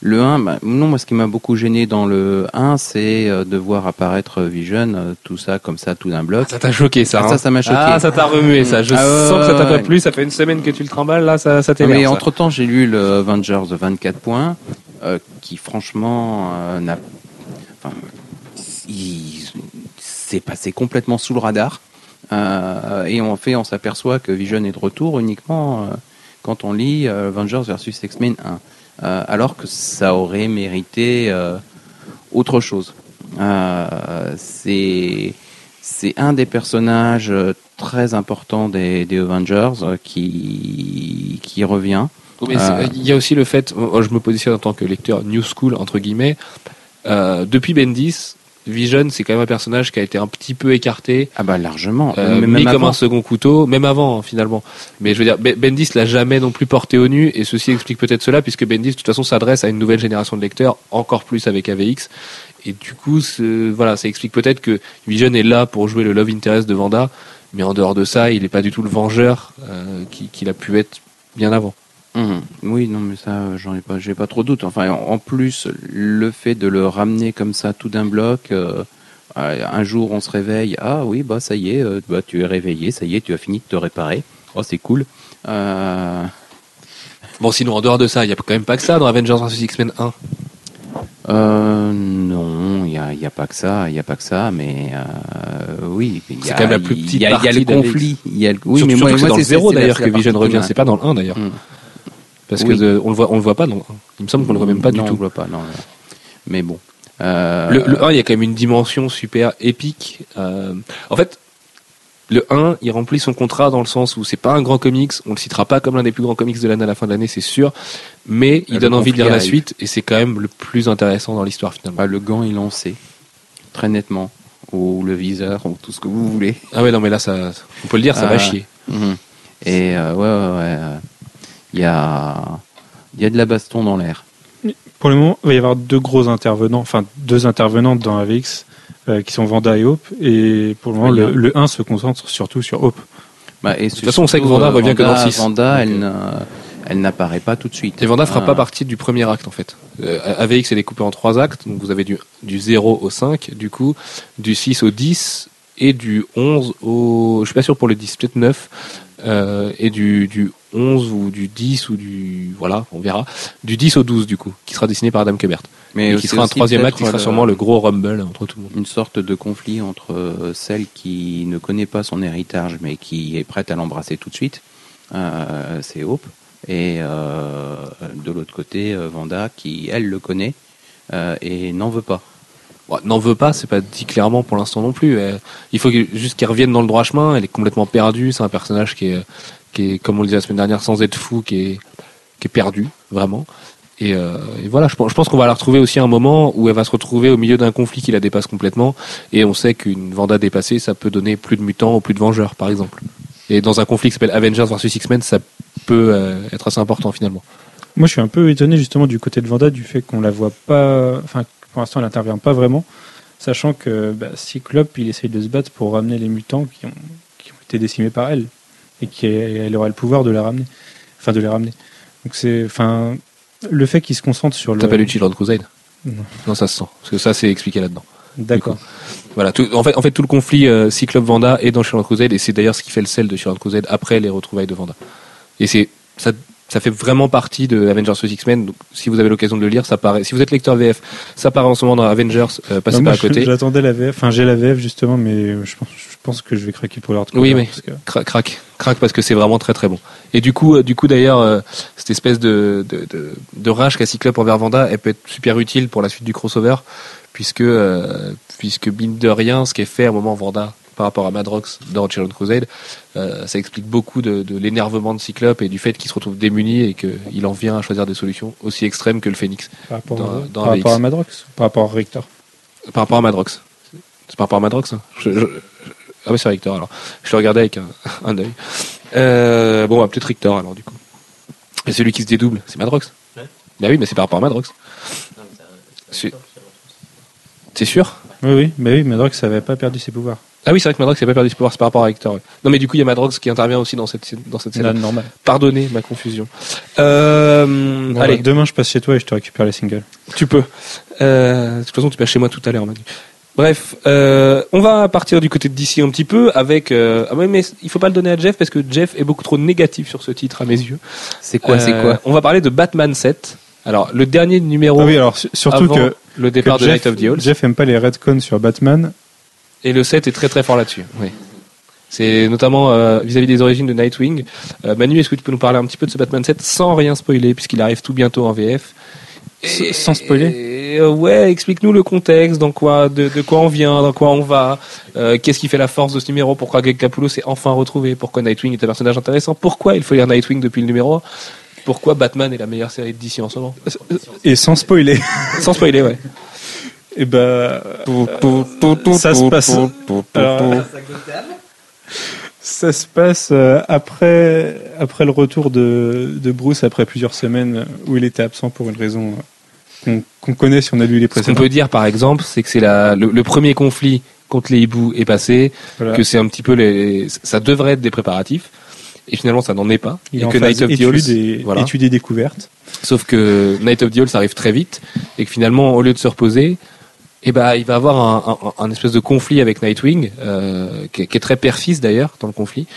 le 1, bah, non, moi ce qui m'a beaucoup gêné dans le 1, c'est euh, de voir apparaître Vision, euh, tout ça comme ça, tout d'un bloc. Ah, ça t'a choqué ça. Ah, ça, hein. ça m'a choqué. Ah, ça t'a remué ça. Je ah, sens que ça t'a pas plu. Ça fait une semaine que tu le tremballes là, ça, ça t'énerve. Mais entre temps, j'ai lu le Avengers 24 points, euh, qui franchement n'a, enfin, il s'est passé complètement sous le radar. et en fait, on s'aperçoit que Vision est de retour uniquement quand on lit Avengers versus X-Men 1. Euh, alors que ça aurait mérité euh, autre chose. Euh, c'est c'est un des personnages très importants des, des Avengers qui qui revient. il y a aussi le fait, je me positionne en tant que lecteur New School entre guillemets. depuis Bendis, Vision, c'est quand même un personnage qui a été un petit peu écarté. Ah bah largement. Euh, Mais mis même comme avant. un second couteau, même avant hein, finalement. Mais je veux dire, Be- Bendis l'a jamais non plus porté au nu, et ceci explique peut-être cela, puisque Bendis de toute façon s'adresse à une nouvelle génération de lecteurs, encore plus avec AVX. Et du coup, voilà, ça explique peut-être que Vision est là pour jouer le love interest de Vanda, mais en dehors de ça, il n'est pas du tout le vengeur euh, qui- qu'il a pu être bien avant. Mhm. Oui, non, mais ça, euh, j'en ai pas, j'ai pas trop de doute. Enfin, en en plus, le fait de le ramener comme ça tout d'un bloc, euh, un jour on se réveille, ah oui, bah ça y est, euh, bah, tu es réveillé, ça y est, tu as fini de te réparer. Oh, c'est cool. Euh, Bon, sinon, en dehors de ça, il n'y a quand même pas que ça dans Avengers vs X-Men 1. euh, non, il y a, y a pas que ça, il y a pas que ça, mais euh, oui, y C'est quand même la plus y petite a- Il y a partie le conflit. Y a le, oui, Surtout- mais moi, c'est dans le c'est- zéro c'est la- d'ailleurs c'est que Vision partie revient, c'est pas dans le 1 d'ailleurs. Mm. Parce Oui. que de- on le voit, on le voit pas 1. Il me semble qu'on le voit même pas du non, tout. on le voit pas, non. Mais bon. Euh, Le, le 1, il y a quand même une dimension super épique. Euh, en fait, le 1, il remplit son contrat dans le sens où c'est pas un grand comics, on le citera pas comme l'un des plus grands comics de l'année à la fin de l'année, c'est sûr, mais il Le donne envie de lire la suite et c'est quand même le plus intéressant dans l'histoire finalement. Bah, le gant est lancé, très nettement, ou le viseur, ou tout ce que vous voulez. Ah ouais, non, mais là, ça, on peut le dire, ça va Ah. chier. Et euh, ouais, ouais, ouais. Euh, Il y a, il y a de la baston dans l'air. Pour le moment, il va y avoir deux gros intervenants, enfin deux intervenantes dans AVX euh, qui sont Vanda et Hope. Et pour le moment, Oui, le, le 1 se concentre surtout sur Hope. Bah, et de toute façon, on sait que Vanda revient que dans le six. Vanda, Donc, elle, euh, elle n'apparaît pas tout de suite. Et Vanda fera Ah. pas partie du premier acte en fait. Euh, AVX est découpé en trois actes, donc vous avez du, du 0 au 5, du coup, du 6 au 10 et du 11 au. Je suis pas sûr pour le 10, peut-être 9. Euh, et du, du 11 ou du 10 ou du. Voilà, on verra. Du 10 au 12 du coup, qui sera dessiné par Adam Kubert. Mais et qui sera un troisième acte qui sera sûrement le gros rumble entre tout le monde. une sorte de conflit entre euh, celle qui ne connaît pas son héritage mais qui est prête à l'embrasser tout de suite, euh, c'est Hope, et euh, de l'autre côté Vanda qui elle le connaît et n'en veut pas. N'en veut pas, c'est pas dit clairement pour l'instant non plus. Il faut juste qu'elle revienne dans le droit chemin. Elle est complètement perdue. C'est un personnage qui est, qui est, comme on le disait la semaine dernière, sans être fou, qui est, qui est perdu, vraiment. Et, euh, voilà, je pense, pense qu'on va la retrouver aussi à un moment où elle va se retrouver au milieu d'un conflit qui la dépasse complètement. Et on sait qu'une Vanda dépassée, ça peut donner plus de mutants ou plus de vengeurs, par exemple. Et dans un conflit qui s'appelle Avengers vs X-Men, ça peut euh, être assez important finalement. Moi, je suis un peu étonné justement du côté de Vanda du fait qu'on la voit pas. Enfin, pour l'instant, elle n'intervient pas vraiment, sachant que bah, Cyclope, il essaye de se battre pour ramener les mutants qui ont, qui ont été décimés par elle et qu'elle aurait le pouvoir de la ramener, enfin de les ramener. Donc c'est, enfin, le fait qu'il se concentre sur le. T'as pas lu Children Crusade Non. Non, ça se sent. Parce que ça, c'est expliqué là-dedans. D'accord. Voilà, tout, en, fait, en fait, tout le conflit euh, Cyclope Vanda est dans Children Crusade et c'est d'ailleurs ce qui fait le sel de Children Crusade après les retrouvailles de Vanda. Et c'est ça, ça fait vraiment partie de Avengers vs X-Men. Donc, si vous avez l'occasion de le lire, ça paraît. Si vous êtes lecteur VF, ça paraît en ce moment dans Avengers. Euh, passez moi, pas à côté. J'attendais la VF, enfin j'ai la VF justement, mais je pense, je pense que je vais craquer pour l'hardcover. Oui, mais- parce que- Cra- craque, craque parce que c'est vraiment très très bon. Et du coup, euh, du coup d'ailleurs, euh, cette espèce de, de, de, de rage qu'a Cyclope envers Vanda, elle peut être super utile pour la suite du crossover, puisque euh, puisque mine de rien, ce qui est fait à un moment Vanda par rapport à Madrox dans Children Crusade, euh, ça explique beaucoup de, de l'énervement de Cyclope et du fait qu'il se retrouve démuni et qu'il en vient à choisir des solutions aussi extrêmes que le Phénix par rapport, Dans- à, dans par AVX. rapport à Madrox, par rapport à Richter? par rapport à Madrox. C'est par rapport à Madrox hein Je- je- je- Ah oui, c'est Richter alors. Je le regardais avec un, un œil. Euh, bon, bah, peut-être Richter alors du coup. Et celui qui se dédouble, c'est Madrox Ouais. Bah oui, mais c'est par rapport à Madrox. C'est- C'est sûr? Oui, oui, mais oui, Madrox n'avait pas perdu ses pouvoirs. Ah oui, c'est vrai que Madrox n'a pas perdu ses pouvoirs, c'est par rapport à ouais. Non, mais du coup, il y a Madrox qui intervient aussi dans cette, dans cette scène. Normal. Pardonnez ma confusion. Euh, Bon, allez, bah, demain je passe chez toi et je te récupère les singles. Tu peux. Euh, de toute façon, tu passes chez moi tout à l'heure, Manu. Bref, euh, on va partir du côté de DC un petit peu avec. Euh, ah ouais, mais il faut pas le donner à Jeff parce que Jeff est beaucoup trop négatif sur ce titre à mes yeux. C'est quoi, c'est quoi On va parler de Batman 7. Alors, le dernier numéro Ah oui, alors su- surtout avant que, le départ que de Jeff, Night of the Owls. Jeff aime pas les redcons sur Batman. Et le 7 est très très fort là-dessus. Oui. C'est notamment euh, vis-à-vis des origines de Nightwing. Euh, Manu, est-ce que tu peux nous parler un petit peu de ce Batman 7 sans rien spoiler, puisqu'il arrive tout bientôt en VF sans spoiler? Et, euh, Ouais, explique-nous le contexte, dans quoi, de, de quoi on vient, dans quoi on va, qu'est-ce qui fait la force de ce numéro, pourquoi Greg Capullo s'est enfin retrouvé, pourquoi Nightwing est un personnage intéressant, pourquoi il faut lire Nightwing depuis le numéro 1, pourquoi Batman est la meilleure série de DC en ce moment? Et sans spoiler. Sans spoiler, ouais. Et bah, ça se passe. ça se passe après, après le retour de, de Bruce, après plusieurs semaines où il était absent pour une raison qu'on connaît si on a lu les précédents. Ce qu'on peut dire, par exemple, c'est que c'est le, le, premier conflit contre les hiboux est passé, que c'est un petit peu les, ça devrait être des préparatifs, et finalement ça n'en est pas. Il et que Night of the Owls, voilà. étude découverte. Sauf que Night of the Owls arrive très vite, et que finalement, au lieu de se reposer, eh ben, il va avoir un, un, un espèce de conflit avec Nightwing, euh, qui, qui, est très père d'ailleurs dans le conflit,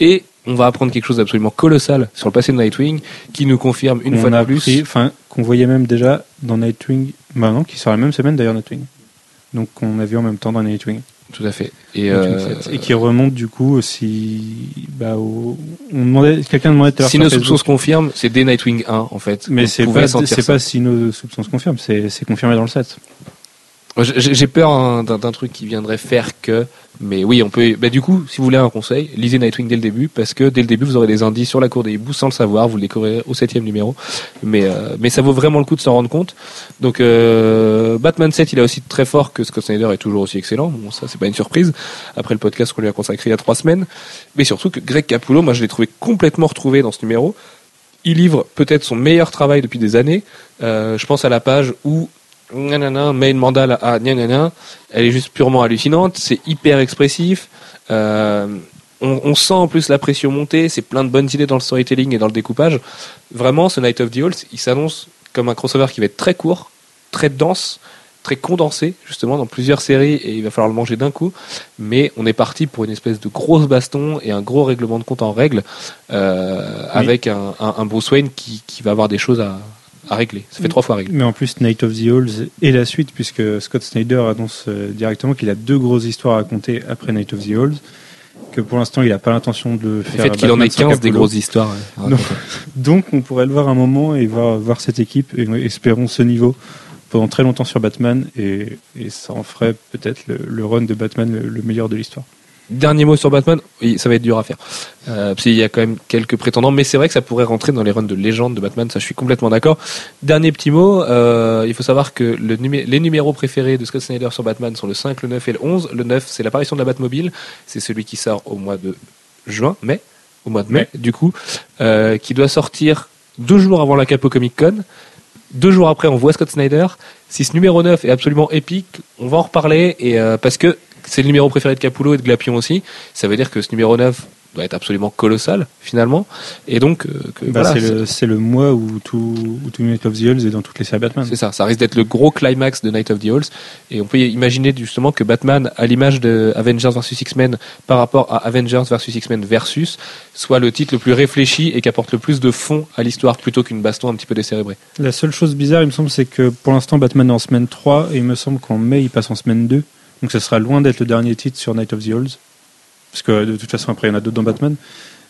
et on va apprendre quelque chose d'absolument colossal sur le passé de Nightwing, qui nous confirme une fois de plus, enfin, qu'on voyait même déjà dans Nightwing, bah non, qui sort la même semaine d'ailleurs Nightwing donc qu'on a vu en même temps dans Nightwing. Tout à fait. Et, euh, et qui remonte du coup aussi. Bah, on demandait, quelqu'un demandait Si nos soupçons se confirment, c'est dès Nightwing 1 en fait. Mais c'est pas, c'est pas si nos soupçons se confirment, c'est confirmé dans le set. J'ai peur d'un truc qui viendrait faire que, mais oui, on peut. Bah, du coup, si vous voulez un conseil, lisez Nightwing dès le début, parce que dès le début, vous aurez des indices sur la cour des hiboux sans le savoir. Vous le découvrirez au septième numéro, mais euh, mais ça vaut vraiment le coup de s'en rendre compte. Donc euh, Batman 7, il est aussi très fort que Scott Snyder est toujours aussi excellent. Bon, ça c'est pas une surprise après le podcast qu'on lui a consacré il y a trois semaines, mais surtout que Greg Capullo, moi je l'ai trouvé complètement retrouvé dans ce numéro. Il livre peut-être son meilleur travail depuis des années. Euh, je pense à la page où main mandale à elle est juste purement hallucinante, c'est hyper expressif. Euh, on, sent en plus la pression monter, c'est plein de bonnes idées dans le storytelling et dans le découpage. Vraiment, ce Night of the Owls, il s'annonce comme un crossover qui va être très court, très dense, très condensé, justement, dans plusieurs séries, et il va falloir le manger d'un coup. Mais on est parti pour une espèce de grosse baston et un gros règlement de compte en règle, euh, avec un, un, Bruce Wayne qui, qui va avoir des choses à, à régler. Ça fait trois fois réglé. Mais en plus, Night of the Owls et la suite, puisque Scott Snyder annonce euh, directement qu'il a deux grosses histoires à raconter après Night of the Owls, que pour l'instant, il n'a pas l'intention de faire. Le fait qu'il en ait 15 des grosses histoires. Donc, on pourrait le voir un moment et voir, voir cette équipe, et espérons ce niveau pendant très longtemps sur Batman, et, et ça en ferait peut-être le, run de Batman le meilleur de l'histoire. Dernier mot sur Batman, oui, ça va être dur à faire. Euh, parce qu'il y a quand même quelques prétendants, mais c'est vrai que ça pourrait rentrer dans les runs de légende de Batman, ça je suis complètement d'accord. Dernier petit mot, euh, il faut savoir que le les numéros préférés de Scott Snyder sur Batman sont le 5, le 9 et le 11. Le 9, c'est l'apparition de la Batmobile, c'est celui qui sort au mois de juin, mai, au mois de mai, du coup, euh, qui doit sortir deux jours avant la Capo Comic Con. Deux jours après, on voit Scott Snyder. Si ce numéro 9 est absolument épique, on va en reparler, et euh, parce que c'est le numéro préféré de Capullo et de Glapion aussi. Ça veut dire que ce numéro 9 doit être absolument colossal finalement. Et donc euh, bah, c'est le, mois où tout où tout Night of the Owls est dans toutes les séries Batman. C'est ça ça risque d'être le gros climax de Night of the Owls et on peut imaginer justement que Batman à l'image de Avengers vs X-Men par rapport à Avengers vs X-Men versus soit le titre le plus réfléchi et qui apporte le plus de fond à l'histoire plutôt qu'une baston un petit peu décérébrée. La seule chose bizarre il me semble c'est que pour l'instant Batman est en semaine 3 et il me semble qu'en mai il passe en semaine 2 donc ça sera loin d'être le dernier titre sur Night of the Owls. Parce que de toute façon, après, il y en a d'autres dans Batman.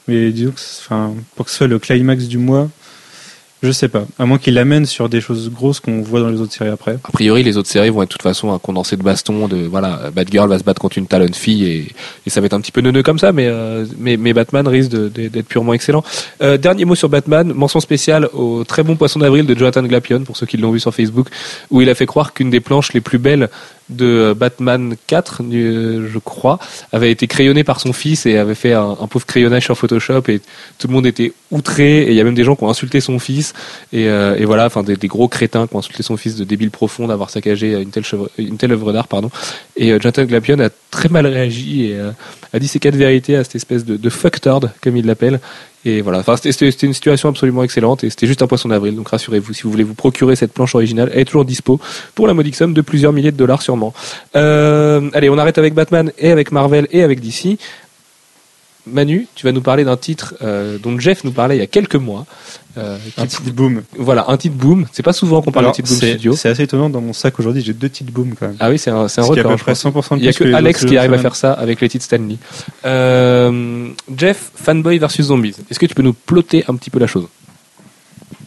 Mais disons que, enfin, pour que ce soit le climax du mois, je sais pas. À moins qu'il l'amène sur des choses grosses qu'on voit dans les autres séries après. A priori, les autres séries vont être de toute façon un condensé de baston. De voilà, Batgirl va se battre contre une Talon fille et, ça va être un petit peu neuneux comme ça, mais euh, mais, mais, Batman risque d'être purement excellent. Euh, dernier mot sur Batman, mention spéciale au très bon Poisson d'avril de Jonathan Glapion pour ceux qui l'ont vu sur Facebook, où il a fait croire qu'une des planches les plus belles de Batman 4, je crois, avait été crayonné par son fils et avait fait un, pauvre crayonnage sur Photoshop et tout le monde était outré et il y a même des gens qui ont insulté son fils et, euh, voilà, enfin des, gros crétins qui ont insulté son fils de débile profond d'avoir saccagé une telle, œuvre d'art, pardon. Et euh, Jonathan Glapion a très mal réagi et euh, a dit ses quatre vérités à cette espèce de, de fucktard, comme il l'appelle, et voilà, enfin, c'était une situation absolument excellente et c'était juste un poisson d'avril. Donc rassurez-vous, si vous voulez vous procurer cette planche originale, elle est toujours dispo pour la modique somme de plusieurs milliers de dollars sûrement. Euh, allez, on arrête avec Batman et avec Marvel et avec DC. Manu, tu vas nous parler d'un titre euh, dont Jeff nous parlait il y a quelques mois. Euh, un titre boom. Voilà, un titre boom. C'est pas souvent qu'on parle de titre boom studio. C'est assez étonnant. Dans mon sac aujourd'hui, j'ai deux titres boom quand même. Ah oui, c'est un, c'est un record. Il y a que, Alex qui arrive à faire ça avec les titres Stanley. Euh, Jeff, fanboy versus zombies. Est-ce que tu peux nous plotter un petit peu la chose?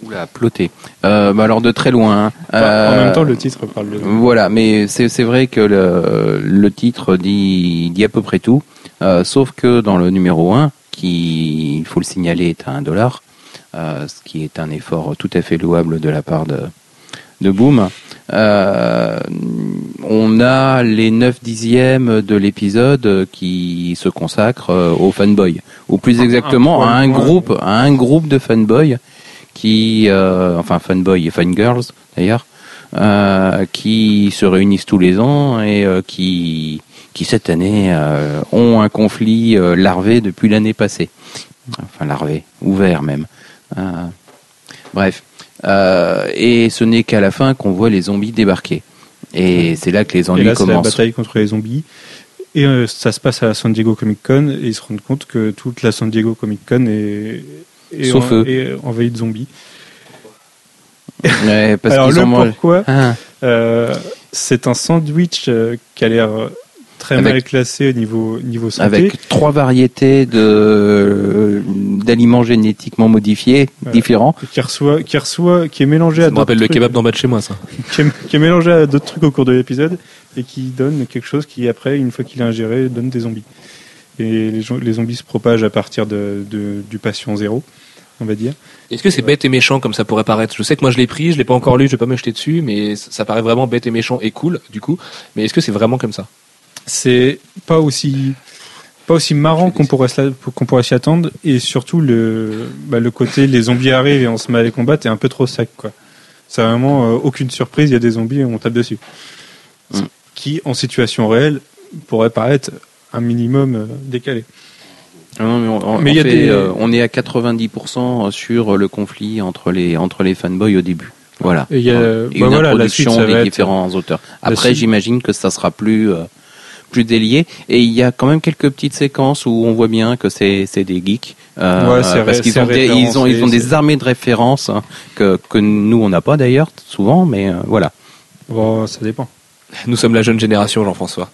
Oula, plotter. Euh, bah alors de très loin. Hein. en même temps, le titre parle de. Voilà, mais c'est, c'est vrai que le, le titre dit, dit à peu près tout. Euh, sauf que dans le numéro 1, qui, il faut le signaler, est à 1 dollar, euh, ce qui est un effort tout à fait louable de la part de, de Boom, Euh, on a les 9 dixièmes de l'épisode qui se consacrent euh, aux fanboys, ou plus exactement à un groupe, à un groupe de fanboys qui, euh, enfin fanboys et fangirls d'ailleurs, qui se réunissent tous les ans et qui, qui cette année ont un conflit larvé depuis l'année passée, enfin larvé, ouvert même. Bref. Euh, et ce n'est qu'à la fin qu'on voit les zombies débarquer. Et c'est là que les ennuis et là, commencent. la bataille contre les zombies. Et euh, ça se passe à San Diego Comic Con et ils se rendent compte que toute la San Diego Comic Con est, envahie de zombies. Alors le pourquoi, ah. euh, c'est un sandwich qui a l'air très mal classé au niveau, niveau santé. Avec trois variétés de, d'aliments génétiquement modifiés différents. Qui reçoit, qui reçoit, qui est mélangé ça à. me rappelle le kebab d'en bas de chez moi, ça. qui, est, mélangé à d'autres trucs au cours de l'épisode et qui donne quelque chose qui, après, une fois qu'il est ingéré, donne des zombies. Et les, les zombies se propagent à partir de, de, du patient zéro on va dire. Est-ce que c'est bête et méchant comme ça pourrait paraître? Je sais que moi je l'ai pris, je l'ai pas encore lu, je vais pas me jeter dessus, mais ça paraît vraiment bête et méchant et cool du coup. Mais est-ce que c'est vraiment comme ça? C'est pas aussi pas aussi marrant qu'on pourrait qu'on pourrait s'y attendre et surtout le bah, le côté les zombies arrivent et on se met à les combattre est un peu trop sec quoi. C'est vraiment euh, aucune surprise, il y a des zombies et on tape dessus. Mm. Qui en situation réelle pourrait paraître un minimum euh, décalé. Mais, on, mais euh, on est à 90% sur le conflit entre les entre les fanboys au début. Voilà. Et, y a, une bah introduction des différents auteurs. Après, j'imagine que ça sera plus plus délié. Et il y a quand même quelques petites séquences où on voit bien que c'est des geeks. Euh, parce qu'ils ont, des, ils ont, ils ont des armées de références hein, que, que nous on n'a pas d'ailleurs souvent, mais euh, voilà. Bon, ça dépend. Nous sommes la jeune génération, Jean-François.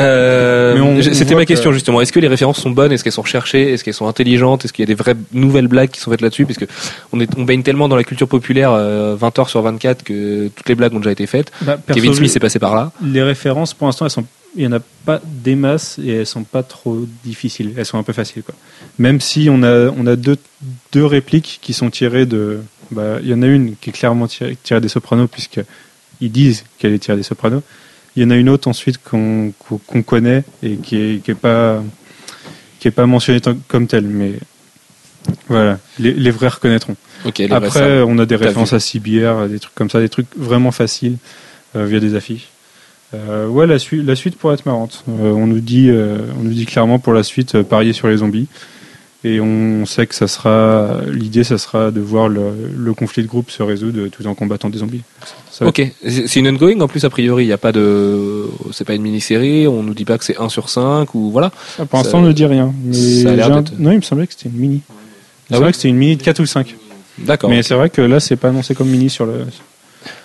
Euh, C'était ma question justement. Est-ce que les références sont bonnes? Est-ce qu'elles sont recherchées? Est-ce qu'elles sont intelligentes? Est-ce qu'il y a des vraies nouvelles blagues qui sont faites là-dessus? Parce que on, est, on baigne tellement dans la culture populaire 20 euh, heures sur 24 que toutes les blagues ont déjà été faites. Bah, Kevin Smith est passé par là. Les références, pour l'instant, elles sont il n'y en a pas des masses et elles sont pas trop difficiles. Elles sont un peu faciles. Quoi. Même si on a, on a deux, deux répliques qui sont tirées de. Bah, il y en a une qui est clairement tirée, des sopranos, puisqu'ils disent qu'elle est tirée des sopranos. Il y en a une autre ensuite qu'on connaît et qui n'est qui est pas, qui est pas mentionnée comme telle. Mais voilà, les, les vrais reconnaîtront. Après, on a des références à CBR, des trucs comme ça, des trucs vraiment faciles euh, via des affiches. Euh, ouais, la, suite, la suite pourrait être marrante. Euh, on, nous dit, on nous dit clairement pour la suite parier sur les zombies. Et on sait que ça sera l'idée, ça sera de voir le, conflit de groupe se résoudre tout en combattant des zombies. Ok, c'est une ongoing en plus a priori. Il n'y a pas de, c'est pas une mini-série. On nous dit pas que c'est 1 sur 5 ou voilà. Ah, pour l'instant, on ne dit rien. Mais Non, il me semblait que c'était une mini. C'est ah vrai que c'était une mini de 4 ou 5. D'accord. Mais c'est vrai que là, c'est pas annoncé comme mini sur le.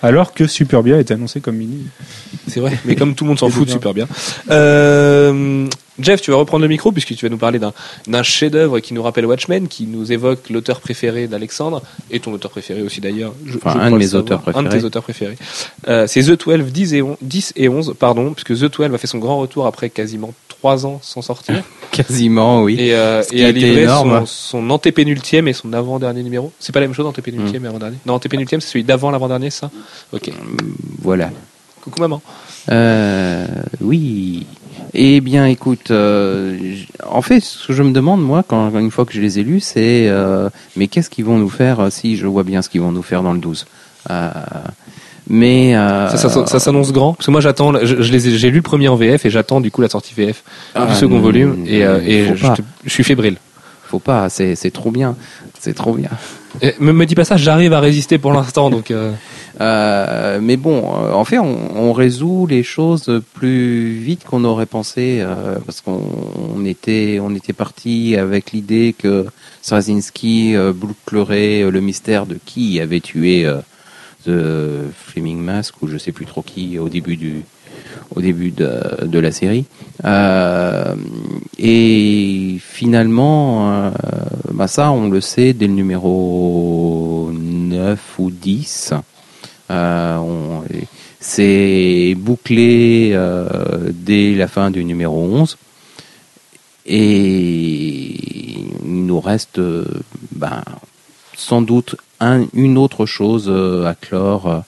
Alors que Superbia est annoncé comme mini. C'est vrai, mais comme tout le monde s'en fout de Superbia. Euh, Jeff, tu vas reprendre le micro puisque tu vas nous parler d'un chef-d'œuvre qui nous rappelle Watchmen, qui nous évoque l'auteur préféré d'Alexandre et ton auteur préféré aussi d'ailleurs. Enfin, un de mes auteurs préférés. Un de tes auteurs préférés. Euh, c'est The 12 10 et 11, 10 et 11 pardon, puisque The 12 a fait son grand retour après quasiment 3 ans sans sortir. quasiment, oui. Et, euh, et a livré son, son antépénultième et son avant-dernier numéro. C'est pas la même chose, antépénultième mm. et avant-dernier? Non, antépénultième, c'est celui d'avant l'avant-dernier, ça? Ok. Voilà. Coucou maman. Euh, oui. Eh bien, écoute, euh, en fait, ce que je me demande, moi, quand, une fois que je les ai lus, c'est euh, mais qu'est-ce qu'ils vont nous faire euh, si je vois bien ce qu'ils vont nous faire dans le 12 mais ça, s'annonce grand? Parce que moi j'attends je, les j'ai lu le premier en VF et j'attends du coup la sortie VF ah, du second volume et, et je, je, suis fébrile faut pas c'est trop bien c'est trop bien. Me, me dis pas ça j'arrive à résister pour l'instant donc euh, mais bon, euh, en fait, on, on, résout les choses plus vite qu'on aurait pensé, euh, parce qu'on était, on était parti avec l'idée que Straczynski euh, bouclerait le mystère de qui avait tué The Flaming Mask ou je sais plus trop qui au début du, au début de, la série. Euh, et finalement, euh, bah ça, on le sait dès le numéro 9 ou 10. Euh, c'est bouclé euh, dès la fin du numéro 11. Et il nous reste ben, sans doute un, une autre chose à clore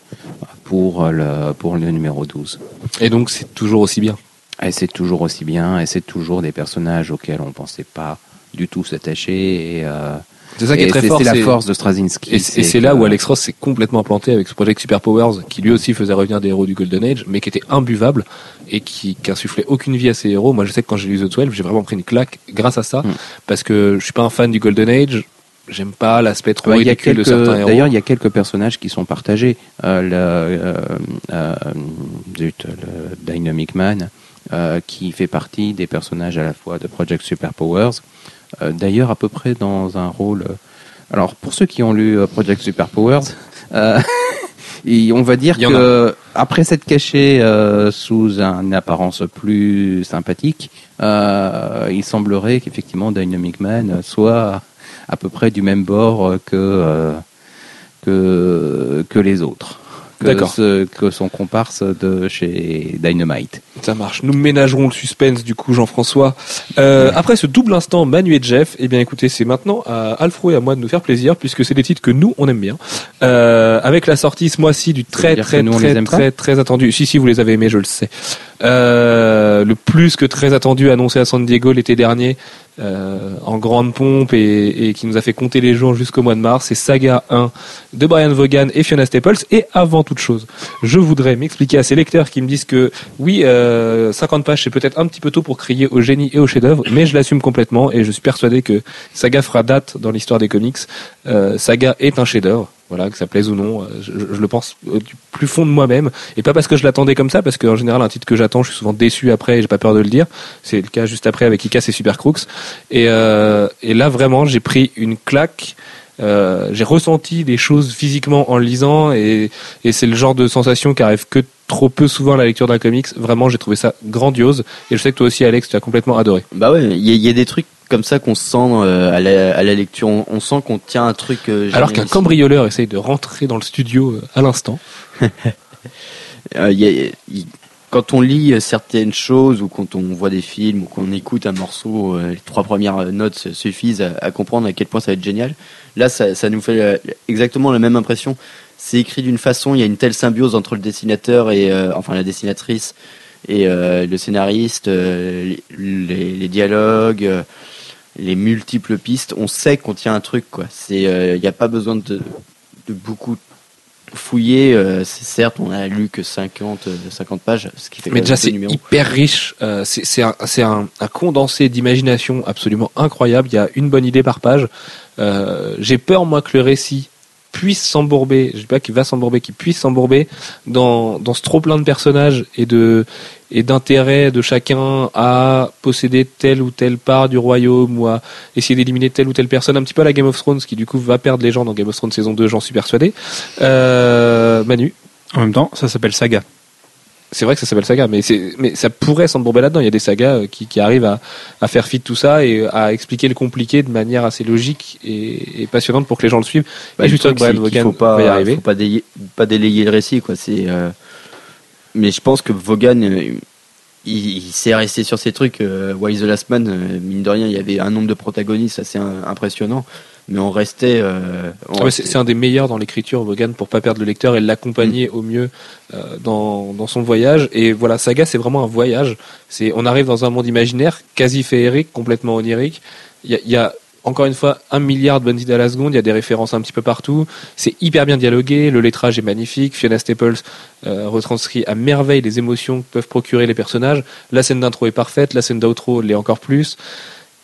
pour le, pour le numéro 12. Et donc c'est toujours aussi bien Et c'est toujours aussi bien, et c'est toujours des personnages auxquels on ne pensait pas du tout s'attacher. Et, euh, c'est ça qui est très fort. C'est la force de Straczynski. Et c'est là où Alex Ross s'est complètement planté avec ce projet Super Powers, qui lui aussi faisait revenir des héros du Golden Age, mais qui était imbuvable et qui, qui insufflait aucune vie à ces héros. Moi, je sais que quand j'ai lu The 12, j'ai vraiment pris une claque grâce à ça, hmm. parce que je suis pas un fan du Golden Age. J'aime pas l'aspect trop ridicule de certains héros. D'ailleurs, il y a quelques personnages qui sont partagés. Euh, le, euh, euh, le Dynamic Man, euh, qui fait partie des personnages à la fois de Project Super Powers euh, d'ailleurs, à peu près dans un rôle. Euh, alors, pour ceux qui ont lu euh, Project Super Powers, on va dire que après s'être caché sous une apparence plus sympathique, il semblerait qu'effectivement Dynamic Man soit à peu près du même bord que que, que les autres que, que son comparse de chez Dynamite. Ça marche. Nous ménagerons le suspense du coup, Jean-François. Euh, après ce double instant Manu et Jeff, eh bien écoutez, c'est maintenant à Alfro et à moi de nous faire plaisir puisque c'est des titres que nous on aime bien. Euh, avec la sortie ce mois-ci du très très très très, très attendu. Si si vous les avez aimés, je le sais. Euh, le plus que très attendu annoncé à San Diego l'été dernier euh, en grande pompe et, qui nous a fait compter les jours jusqu'au mois de mars, c'est Saga 1 de Brian Vaughan et Fiona Staples. Et avant toute chose, je voudrais m'expliquer à ces lecteurs qui me disent que oui, euh, 50 pages c'est peut-être un petit peu tôt pour crier au génie et au chef-d'œuvre, mais je l'assume complètement et je suis persuadé que Saga fera date dans l'histoire des comics. Euh, Saga est un chef-d'œuvre voilà, que ça plaise ou non, euh, je, le pense du plus fond de moi-même, et pas parce que je l'attendais comme ça, parce qu'en général un titre que j'attends, je suis souvent déçu après, et j'ai pas peur de le dire. C'est le cas juste après avec Ika et Super Crooks. Et, euh, et là vraiment, j'ai pris une claque. Euh, j'ai ressenti des choses physiquement en le lisant, et, et c'est le genre de sensation qui arrive que trop peu souvent à la lecture d'un comics. Vraiment, j'ai trouvé ça grandiose, et je sais que toi aussi, Alex, tu as complètement adoré. Bah ouais, il y, a des trucs comme ça qu'on sent euh, à, la, à, la, lecture. On, sent qu'on tient un truc. Euh, Alors qu'un cambrioleur essaye de rentrer dans le studio euh, à l'instant. quand on lit certaines choses ou quand on voit des films ou qu'on écoute un morceau, les trois premières notes suffisent à, comprendre à quel point ça va être génial. Là, ça, ça nous fait exactement la même impression. C'est écrit d'une façon, il y a une telle symbiose entre le dessinateur et enfin la dessinatrice et le scénariste, les, les, dialogues les multiples pistes, on sait qu'on tient un truc quoi. C'est, il euh, n'y a pas besoin de, de beaucoup fouiller. Euh, certes, on a lu que 50, 50 euh, pages, ce qui fait. Mais déjà, c'est hyper riche. c'est un, un, un, condensé d'imagination absolument incroyable. Il y a une bonne idée par page. J'ai peur moi que le récit puisse s'embourber, je dis pas qu'il va s'embourber, qu'il puisse s'embourber dans, dans ce trop plein de personnages et de et d'intérêt de chacun à posséder telle ou telle part du royaume ou à essayer d'éliminer telle ou telle personne, un petit peu à la Game of Thrones, qui du coup va perdre les gens dans Game of Thrones saison 2, j'en suis persuadé. Euh, Manu? En même temps, ça s'appelle Saga c'est vrai que ça s'appelle saga, mais, mais ça pourrait s'embourber là-dedans. Il y a des sagas euh, qui, qui arrivent à, à, faire fi de tout ça et à expliquer le compliqué de manière assez logique et, passionnante pour que les gens le suivent. Bah, et juste Brian Vaughan faut pas, y arriver. Faut pas, délayer, pas délayer le récit, quoi. C'est, euh, mais je pense que Vaughan, euh, il, s'est resté sur ces trucs. Why the Last Man, mine de rien, il y avait un nombre de protagonistes assez impressionnant mais on restait. Euh, ah c'est un des meilleurs dans l'écriture, Vaughan, pour pas perdre le lecteur et l'accompagner mm. au mieux euh, dans, dans son voyage. Et voilà, Saga, c'est vraiment un voyage. C'est, on arrive dans un monde imaginaire, quasi féerique, complètement onirique. Il y a, y a encore une fois un milliard de bonnes à la seconde, il y a des références un petit peu partout, c'est hyper bien dialogué, le lettrage est magnifique, Fiona Staples euh, retranscrit à merveille les émotions que peuvent procurer les personnages, la scène d'intro est parfaite, la scène d'outro l'est encore plus,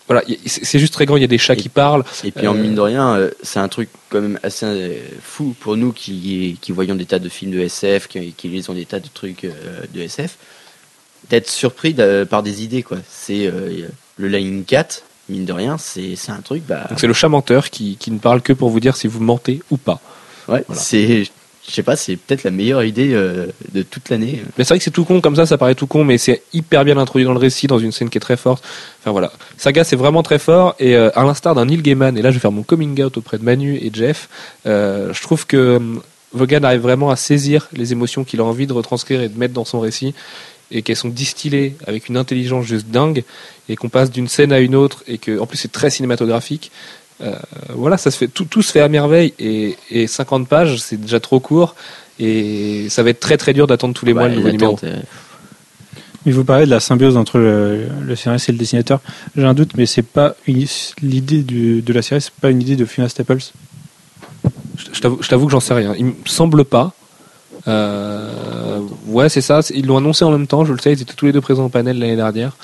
voilà, c'est juste très grand, il y a des chats qui parlent. Et puis en mine de rien, euh, c'est un truc quand même assez euh, fou pour nous qui, qui voyons des tas de films de SF, qui, qui lisons des tas de trucs euh, de SF, d'être surpris par des idées quoi. C'est le Lightning Cat, mine de rien, c'est un truc. Bah... c'est le chat menteur qui, qui ne parle que pour vous dire si vous mentez ou pas. Ouais, c'est je sais pas, c'est peut-être la meilleure idée euh, de toute l'année. Mais c'est vrai que c'est tout con comme ça, ça paraît tout con, mais c'est hyper bien introduit dans le récit, dans une scène qui est très forte. Enfin voilà, Saga c'est vraiment très fort et euh, à l'instar d'un Neil Gaiman, et là je vais faire mon coming out auprès de Manu et Jeff, euh, je trouve que Vaughan arrive vraiment à saisir les émotions qu'il a envie de retranscrire et de mettre dans son récit et qu'elles sont distillées avec une intelligence juste dingue et qu'on passe d'une scène à une autre et que en plus c'est très cinématographique euh, voilà, ça se fait, tout, tout, se fait à merveille et, et 50 pages, c'est déjà trop court. Et ça va être très très dur d'attendre tous les mois le nouveau numéro. Il vous parlait de la symbiose entre le, le scénariste et le dessinateur. J'ai un doute, mais c'est pas l'idée de la série, c'est pas une idée de Fiona Staples? Je t'avoue que j'en sais rien. Il me semble pas. Euh, ouais, c'est ça. Ils l'ont annoncé en même temps. Je le sais. Ils étaient tous les deux présents au panel l'année dernière.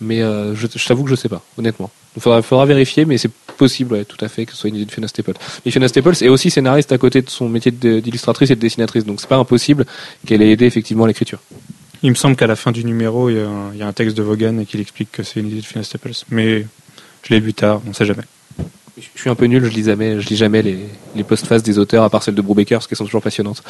Mais euh, je, t'avoue que je sais pas, honnêtement. Il faudra, vérifier, mais c'est possible, tout à fait, que ce soit une idée de Fiona Staples. Mais Fiona Staples est aussi scénariste à côté de son métier d'illustratrice et de dessinatrice, donc c'est pas impossible qu'elle ait aidé effectivement à l'écriture. Il me semble qu'à la fin du numéro, il y, a un, texte de Vaughan et qu'il explique que c'est une idée de Fiona Staples. Mais je l'ai vu tard, on sait jamais. Je suis un peu nul, je lis jamais, je lis jamais les, les postfaces des auteurs, à part celles de Brubaker, parce qu'elles sont toujours passionnantes.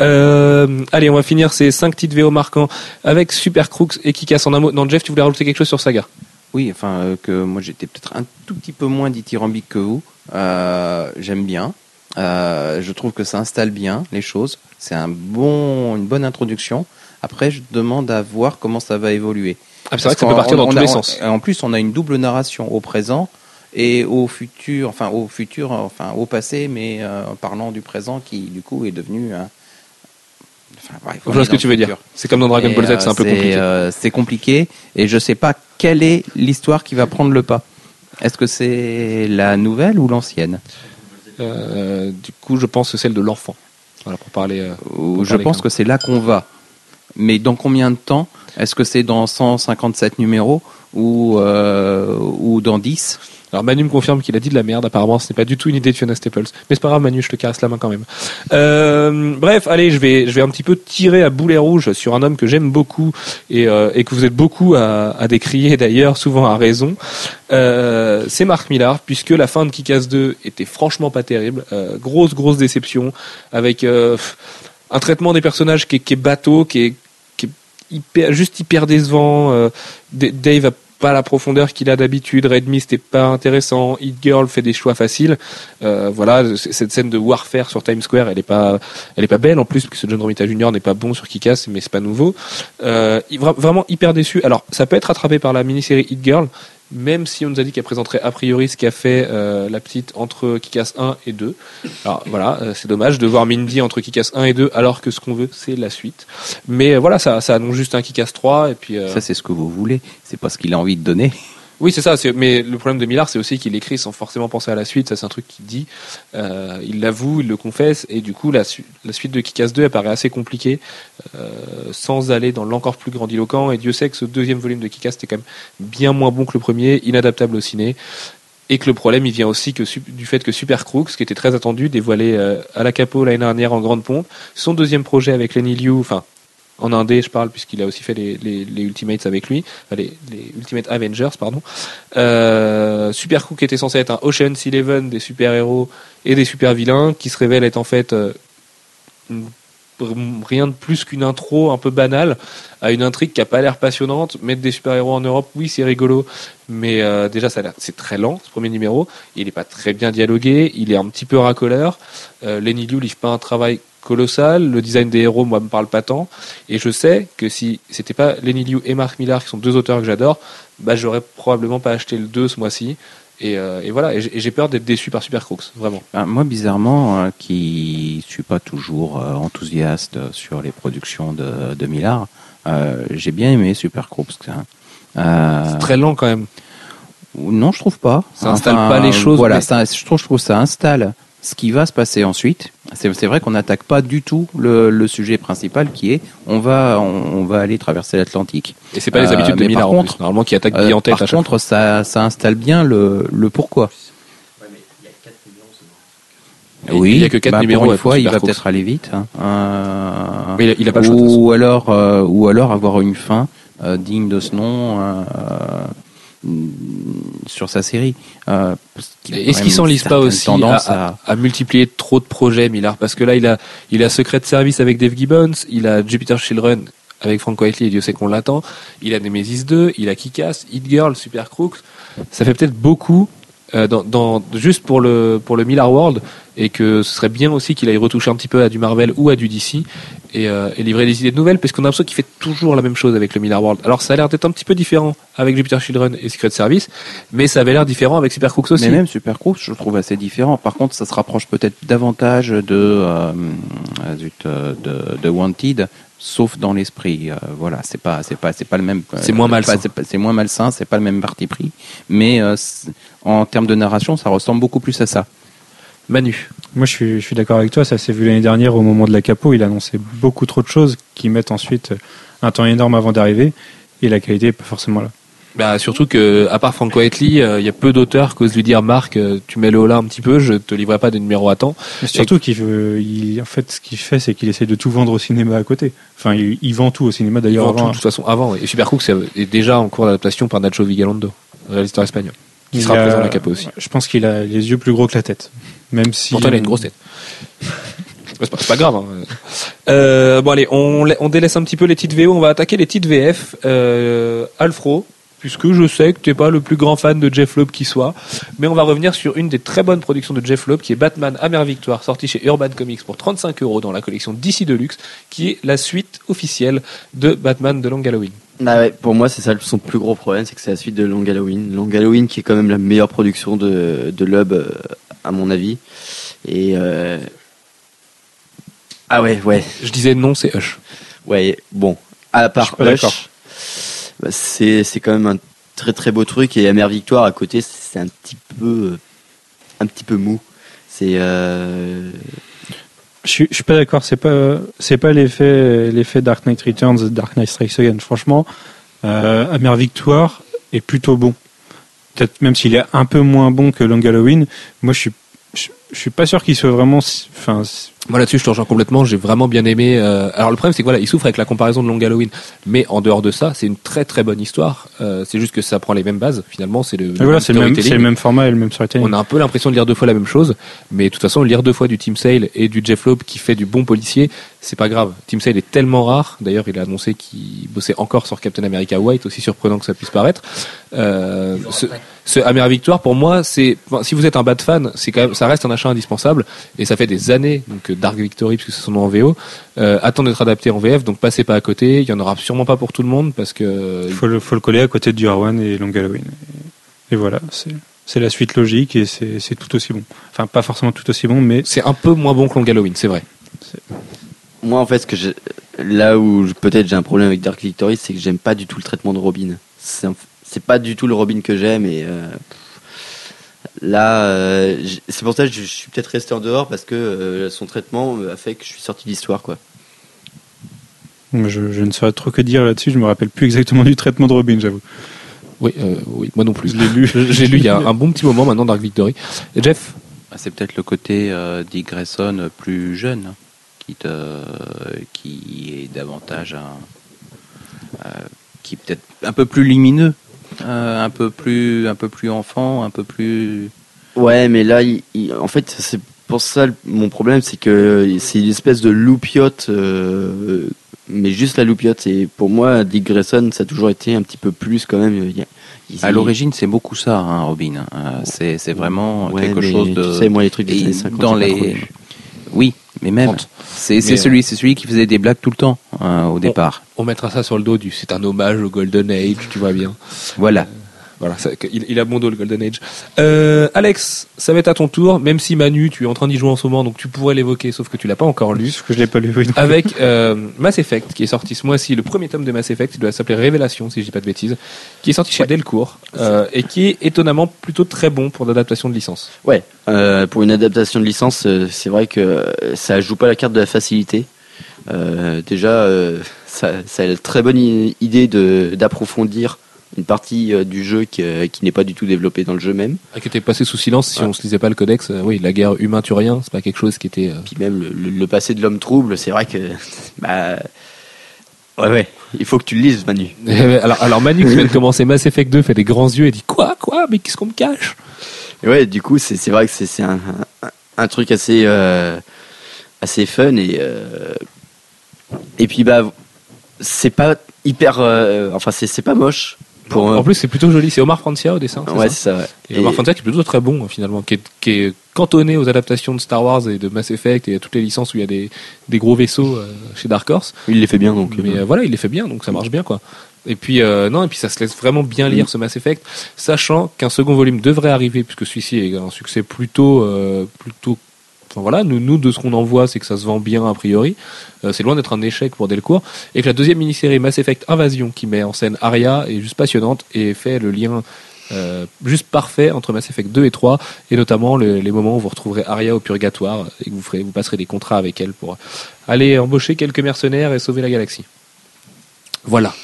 Euh, allez, on va finir ces 5 titres VO marquants avec Super Crooks et qui casse en un mot. Non, Jeff, tu voulais rajouter quelque chose sur Saga? Oui, enfin, euh, que moi j'étais peut-être un tout petit peu moins dithyrambique que vous. Euh, J'aime bien. Je trouve que ça installe bien les choses. C'est un bon, une bonne introduction. Après, je demande à voir comment ça va évoluer. Ah, c'est vrai que ça peut partir dans tous les sens. En plus, on a une double narration au présent et au futur, enfin au futur, enfin au passé, mais euh, en parlant du présent qui du coup est devenu. Enfin, je vois ce que tu veux dire. C'est comme dans Dragon Ball Z, c'est un peu compliqué. Euh, c'est compliqué et je sais pas quelle est l'histoire qui va prendre le pas. Est-ce que c'est la nouvelle ou l'ancienne? Euh, Du coup, je pense que c'est celle de l'enfant. Voilà pour parler. je pense que c'est là qu'on va. Mais dans combien de temps? Est-ce que c'est dans 157 numéros ou, ou dans 10 alors Manu me confirme qu'il a dit de la merde. Apparemment, ce n'est pas du tout une idée de Fiona Staples. Mais c'est pas grave, Manu, je te caresse la main quand même. Euh, bref, allez, je vais, je vais un petit peu tirer à boulet rouge sur un homme que j'aime beaucoup et, euh, et, que vous êtes beaucoup à, à décrier d'ailleurs, souvent à raison. Euh, c'est Marc Millar, puisque la fin de Kick-Ass 2 était franchement pas terrible. Euh, grosse, grosse déception avec euh, un traitement des personnages qui est, qui est bateau, qui est, qui est hyper, juste hyper décevant. Dave a pas la profondeur qu'il a d'habitude. Red Mist est pas intéressant. Hit Girl fait des choix faciles. Euh, voilà, cette scène de warfare sur Times Square, elle est pas, elle est pas belle en plus, parce que John Romita Jr. n'est pas bon sur Kick-Ass, mais c'est pas nouveau. Euh, vraiment hyper déçu. Alors, ça peut être rattrapé par la mini-série Hit Girl, même si on nous a dit qu'elle présenterait a priori ce qu'a fait euh, la petite entre Kikas 1 et 2. Alors voilà, euh, c'est dommage de voir Mindy entre Kikas 1 et 2 alors que ce qu'on veut c'est la suite. Mais euh, voilà, ça, annonce juste un Kikas 3 et puis. Ça c'est ce que vous voulez, c'est pas ce qu'il a envie de donner. Oui, c'est ça. Mais le problème de Millard, c'est aussi qu'il écrit sans forcément penser à la suite. Ça, c'est un truc qu'il dit. Euh, il l'avoue, il le confesse. Et du coup, la, suite de Kick-Ass 2 apparaît assez compliquée, euh, sans aller dans l'encore plus grandiloquent. Et Dieu sait que ce deuxième volume de Kick-Ass était quand même bien moins bon que le premier, inadaptable au ciné. Et que le problème, il vient aussi du fait que Super Crooks, qui était très attendu, dévoilé euh, à la capo l'année dernière en grande pompe, son deuxième projet avec Lenny Liu, enfin en indé, je parle, puisqu'il a aussi fait les, Ultimates avec lui, les, les, Ultimate Avengers, pardon. Euh, Super était censé être un Ocean's Eleven des super-héros et des super-vilains, qui se révèle être en fait euh, rien de plus qu'une intro un peu banale à une intrigue qui a pas l'air passionnante. Mettre des super-héros en Europe, oui, c'est rigolo, mais euh, déjà, c'est très lent, ce premier numéro. Il n'est pas très bien dialogué, il est un petit peu racoleur. Euh, Lenny Liu livre pas un travail colossal. Le design des héros, moi, me parle pas tant. Et je sais que si c'était pas Lenny Liu et Mark Millar, qui sont deux auteurs que j'adore, bah, j'aurais probablement pas acheté le 2 ce mois-ci. Et, euh, et, voilà, et j'ai peur d'être déçu par Super Crooks, vraiment. Ben, moi, bizarrement, qui qui suis pas toujours euh, enthousiaste sur les productions de, de Millard, euh, j'ai bien aimé Super Crooks. Hein. C'est très lent quand même. Non, je trouve pas. Ça installe pas les choses. Voilà, ça, je trouve, je trouve ça installe ce qui va se passer ensuite, c'est vrai qu'on n'attaque pas du tout le, le, sujet principal qui est on va on, va aller traverser l'Atlantique. Et c'est pas les habitudes de euh, contre, normalement qui attaque euh, en tête. Par contre, ça, ça installe bien le, le pourquoi. Oui, il n'y a que 4 bah, numéros. Une fois, il va peut-être aller vite. Hein. Euh, il, il, a, pas le choix, ou alors, euh, ou alors avoir une fin euh, digne de ce nom. Euh, sur sa série. Euh, Est-ce qu'il s'enlise pas aussi à, à... multiplier trop de projets, Millard? Parce que là, il a, il a Secret Service avec Dave Gibbons, il a Jupiter Children avec Frank Whiteley, et Dieu sait qu'on l'attend. Il a Nemesis 2, il a Kick-Ass, Hit Girl, Super Crooks. Ça fait peut-être beaucoup euh, juste pour le, pour le Miller World et que ce serait bien aussi qu'il aille retoucher un petit peu à du Marvel ou à du DC et, euh, livrer des idées nouvelles, parce qu'on a l'impression qu'il fait toujours la même chose avec le Miller World. Alors ça a l'air d'être un petit peu différent avec Jupiter Children et Secret Service, mais ça avait l'air différent avec Super Crooks aussi. Mais même Super Crooks, je trouve assez différent. Par contre, ça se rapproche peut-être davantage de, euh, euh, de, de Wanted, sauf dans l'esprit. Euh, voilà, c'est pas, c'est pas, c'est pas le même. C'est moins malsain. C'est moins malsain, c'est pas le même parti pris. Mais en termes de narration, ça ressemble beaucoup plus à ça. Manu. Moi, je suis, je suis d'accord avec toi. Ça s'est vu l'année dernière au moment de la capo. Il annonçait beaucoup trop de choses qui mettent ensuite un temps énorme avant d'arriver et la qualité n'est pas forcément là. Bah, surtout que, à part Frank Whiteley, euh, il y a peu d'auteurs qui osent lui dire Marc, euh, tu mets le haut là un petit peu, je te livrerai pas de numéro à temps. surtout qu'il veut, il, en fait, ce qu'il fait, c'est qu'il essaie de tout vendre au cinéma à côté. Enfin, il, vend tout au cinéma d'ailleurs avant. de toute façon, avant. Et Super Cook est déjà en cours d'adaptation par Nacho Vigalondo, réalisateur espagnol, qui sera présent à la capo aussi. Je pense qu'il a les yeux plus gros que la tête. Même si. Pourtant, il a une grosse tête. C'est pas, grave. Hein. Euh, bon allez, on, on, délaisse un petit peu les titres VO, on va attaquer les titres VF. Euh, Alfro, puisque je sais que tu n'es pas le plus grand fan de Jeff Loeb qui soit. Mais on va revenir sur une des très bonnes productions de Jeff Loeb, qui est Batman Amère Victoire, sorti chez Urban Comics pour 35 euros dans la collection DC Deluxe, qui est la suite officielle de Batman de Long Halloween. Ah ouais, pour moi, c'est ça son plus gros problème, c'est que c'est la suite de Long Halloween. Long Halloween qui est quand même la meilleure production de, de Loeb, euh, à mon avis. Et. Euh, ah ouais, ouais. Je disais non, c'est Hush. Ouais, bon. À part Hush, bah, c'est c'est quand même un très très beau truc. Et la mère victoire à côté c'est un petit peu un petit peu mou. C'est euh... je suis, suis pas d'accord. C'est pas c'est pas l'effet l'effet Dark Knight Returns Dark Knight Strikes Again. Franchement euh, Amère Victoire est plutôt bon. Peut-être même s'il est un peu moins bon que Long Halloween. Moi je suis je suis pas sûr qu'il soit vraiment enfin moi là-dessus, je te rejoins complètement. J'ai vraiment bien aimé. Euh, alors le problème, c'est que voilà, il souffre avec la comparaison de Long Halloween, mais en dehors de ça, c'est une très très bonne histoire. Euh, c'est juste que ça prend les mêmes bases. Finalement, c'est le, voilà, c'est le, même format et le même storytelling. On a un peu l'impression de lire deux fois la même chose, mais de toute façon, lire deux fois du Team Sale et du Jeff Loeb qui fait du bon policier, c'est pas grave. Team Sale est tellement rare. D'ailleurs, il a annoncé qu'il bossait encore sur Captain America White, aussi surprenant que ça puisse paraître. Euh, ce, ce Amère Victoire, pour moi, c'est si vous êtes un bad fan, c'est quand même, ça reste un achat indispensable et ça fait des années donc Dark Victory puisque c'est son nom en VO euh, attend d'être adapté en VF donc passez pas à côté. Il y en aura sûrement pas pour tout le monde parce que il faut le, faut le coller à côté de Year One et Long Halloween. Et, voilà c'est la suite logique et c'est tout aussi bon. Enfin pas forcément tout aussi bon mais c'est un peu moins bon que Long Halloween c'est vrai. Moi en fait ce que je, là où peut-être j'ai un problème avec Dark Victory c'est que j'aime pas du tout le traitement de Robin. C'est pas du tout le Robin que j'aime et euh, Là, euh, c'est pour ça que je, suis peut-être resté en dehors parce que euh, son traitement a fait que je suis sorti de l'histoire, quoi. Je, ne saurais trop que dire là-dessus. Je me rappelle plus exactement du traitement de Robin, j'avoue. Oui, euh, oui, moi non plus. Je l'ai lu. J'ai lu il y a un bon petit moment maintenant Dark Victory. Et Jeff? Ah, C'est peut-être le côté Dick Grayson plus jeune hein, qui, te, qui est davantage un, qui est peut-être un peu plus lumineux un peu plus un peu plus enfant, un peu plus. Ouais, mais là, en fait, c'est pour ça mon problème, c'est que c'est une espèce de loupiote, euh, mais juste la loupiote. Et pour moi, Dick Grayson, ça a toujours été un petit peu plus quand même. à l'origine, c'est beaucoup ça, hein, Robin. Euh, c'est, c'est vraiment quelque chose de. Tu sais, moi, les trucs des années 50, dans les. Oui, mais même. C'est celui, c'est celui qui faisait des blagues tout le temps hein, au départ. On mettra ça sur le dos du. C'est un hommage au Golden Age, tu vois bien. Voilà. Voilà, il, a bon dos le Golden Age. Euh, Alex, ça va être à ton tour, même si Manu, tu es en train d'y jouer en ce moment, donc tu pourrais l'évoquer, sauf que tu l'as pas encore lu. Sauf que je l'ai pas lu. Oui, avec euh, Mass Effect, qui est sorti ce mois-ci, le premier tome de Mass Effect, il doit s'appeler Révélation, si je dis pas de bêtises, qui est sorti chez Delcourt, euh, et qui est étonnamment plutôt très bon pour l'adaptation de licence. Ouais, euh, pour une adaptation de licence, c'est vrai que ça joue pas la carte de la facilité. Euh, déjà, ça, ça, a une très bonne idée d'approfondir une partie euh, du jeu qui, euh, qui n'est pas du tout développée dans le jeu même. Ah, qui était passé sous silence si on se lisait pas le codex. Euh, oui, la guerre humain-turien, c'est pas quelque chose qui était. Puis même le, passé de l'homme trouble, c'est vrai que. Bah, ouais, ouais, il faut que tu le lises, Manu. alors, alors Manu qui vient de commencer Mass Effect 2 fait des grands yeux et dit Quoi Quoi Mais qu'est-ce qu'on me cache? Et Ouais, du coup, c'est vrai que c'est un, un, truc assez, assez fun et. et puis, bah, c'est pas hyper. enfin, c'est pas moche Pour, en plus, c'est plutôt joli. C'est Omar Francia au dessin. Ouais, c'est ça. Ouais. Et, Omar Francia qui est plutôt très bon finalement, qui est, qui est, cantonné aux adaptations de Star Wars et de Mass Effect et à toutes les licences où il y a des, des gros vaisseaux chez Dark Horse. Il les fait bien donc. Mais voilà, il les fait bien, donc ça marche bien quoi. Et puis non, et puis ça se laisse vraiment bien lire ce Mass Effect, sachant qu'un second volume devrait arriver puisque celui-ci est un succès plutôt plutôt voilà, nous, nous de ce qu'on en voit, c'est que ça se vend bien a priori. Euh, c'est loin d'être un échec pour Delcourt. Et que la deuxième mini-série Mass Effect Invasion, qui met en scène Arya, est juste passionnante et fait le lien euh, juste parfait entre Mass Effect 2 et 3, et notamment les moments où vous retrouverez Arya au purgatoire et que vous, ferez, vous passerez des contrats avec elle pour aller embaucher quelques mercenaires et sauver la galaxie. Voilà.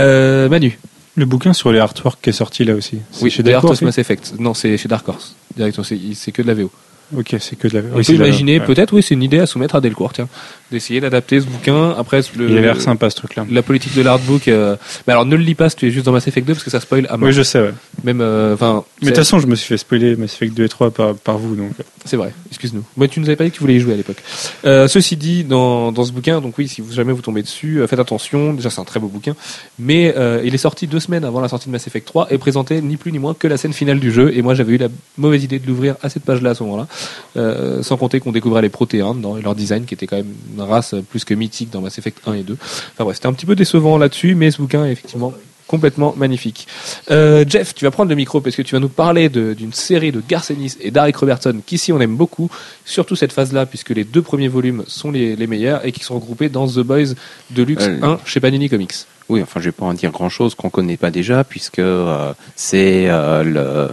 Euh, Manu. Le bouquin sur les artworks qui est sorti là aussi. Oui, chez Dark Horse Mass Effect. Non, c'est chez Dark Horse. Directement, c'est que de la VO. Ok, c'est que de la. On peut imaginer, peut-être, oui, c'est une idée à soumettre à Delcourt, tiens, d'essayer d'adapter ce bouquin. Après, le, il a l'air sympa ce truc-là. La politique de l'artbook. Euh... Mais alors, ne le lis pas si tu es juste dans Mass Effect 2 parce que ça spoil à mort. Oui, je sais, ouais. Même, euh, mais de toute façon, je me suis fait spoiler Mass Effect 2 et 3 par, par vous, donc. C'est vrai. Excuse-nous. Mais tu nous avais pas dit que tu voulais y jouer à l'époque. Euh, ceci dit, dans, dans ce bouquin, donc oui, si vous jamais vous tombez dessus, faites attention. Déjà, c'est un très beau bouquin, mais il est sorti deux semaines avant la sortie de Mass Effect 3 et présentait ni plus ni moins que la scène finale du jeu. Et moi, j'avais eu la mauvaise idée de l'ouvrir à cette page-là à ce moment-là. Sans compter qu'on découvrait les protéines dans leur design qui était quand même une race plus que mythique dans Mass Effect 1 et 2. Enfin bref, c'était un petit peu décevant là-dessus, mais ce bouquin est effectivement complètement magnifique. Euh, Jeff, tu vas prendre le micro parce que tu vas nous parler d'une série de Garcenis et d'Aric Robertson qu'ici on aime beaucoup, surtout cette phase-là puisque les deux premiers volumes sont les, les, meilleurs et qui sont regroupés dans The Boys Deluxe euh, 1 chez Panini Comics. Oui, enfin je vais pas en dire grand-chose qu'on connaît pas déjà puisque euh, c'est euh, le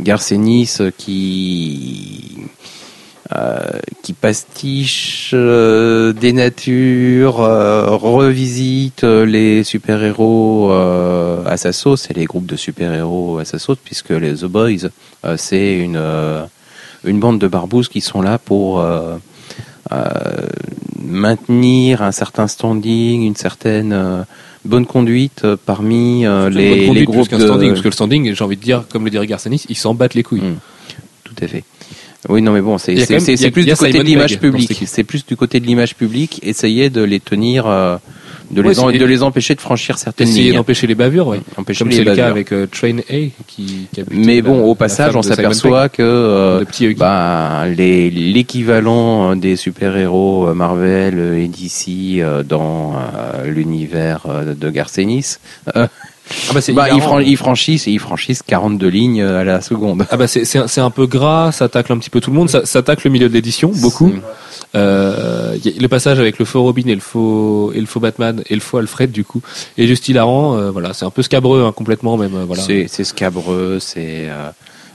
Garcenis qui qui pastiche euh, des natures, euh, revisite les super-héros à sa sauce et les groupes de super-héros à sa sauce, puisque les The Boys, c'est une, une bande de barbouzes qui sont là pour maintenir un certain standing, une certaine bonne conduite parmi les, les groupes de... standing, parce que le standing, j'ai envie de dire, comme le dirait Garcenis, ils s'en battent les couilles. Mmh. tout à fait. Oui, non, mais bon, c'est plus du côté de l'image publique. C'est plus du côté de l'image publique, essayer de les tenir, euh, de, les de les empêcher de franchir certaines essayer lignes. d'empêcher les bavures, oui. Empêcher Comme c'est le cas avec euh, Train A, qui, qui Mais bon, au passage, on s'aperçoit que euh, bah, l'équivalent des super-héros Marvel et DC dans l'univers de Garcenis ah bah, bah ils, franchissent, ils franchissent 42 lignes à la seconde. Ah bah c'est un peu gras, ça tacle un petit peu tout le monde, ça, ça tacle le milieu de l'édition beaucoup. Euh, le passage avec le faux Robin et le faux et le faux Batman et le faux Alfred du coup est juste hilarant. Euh, voilà, c'est un peu scabreux hein, complètement même. Euh, voilà. C'est scabreux, c'est euh,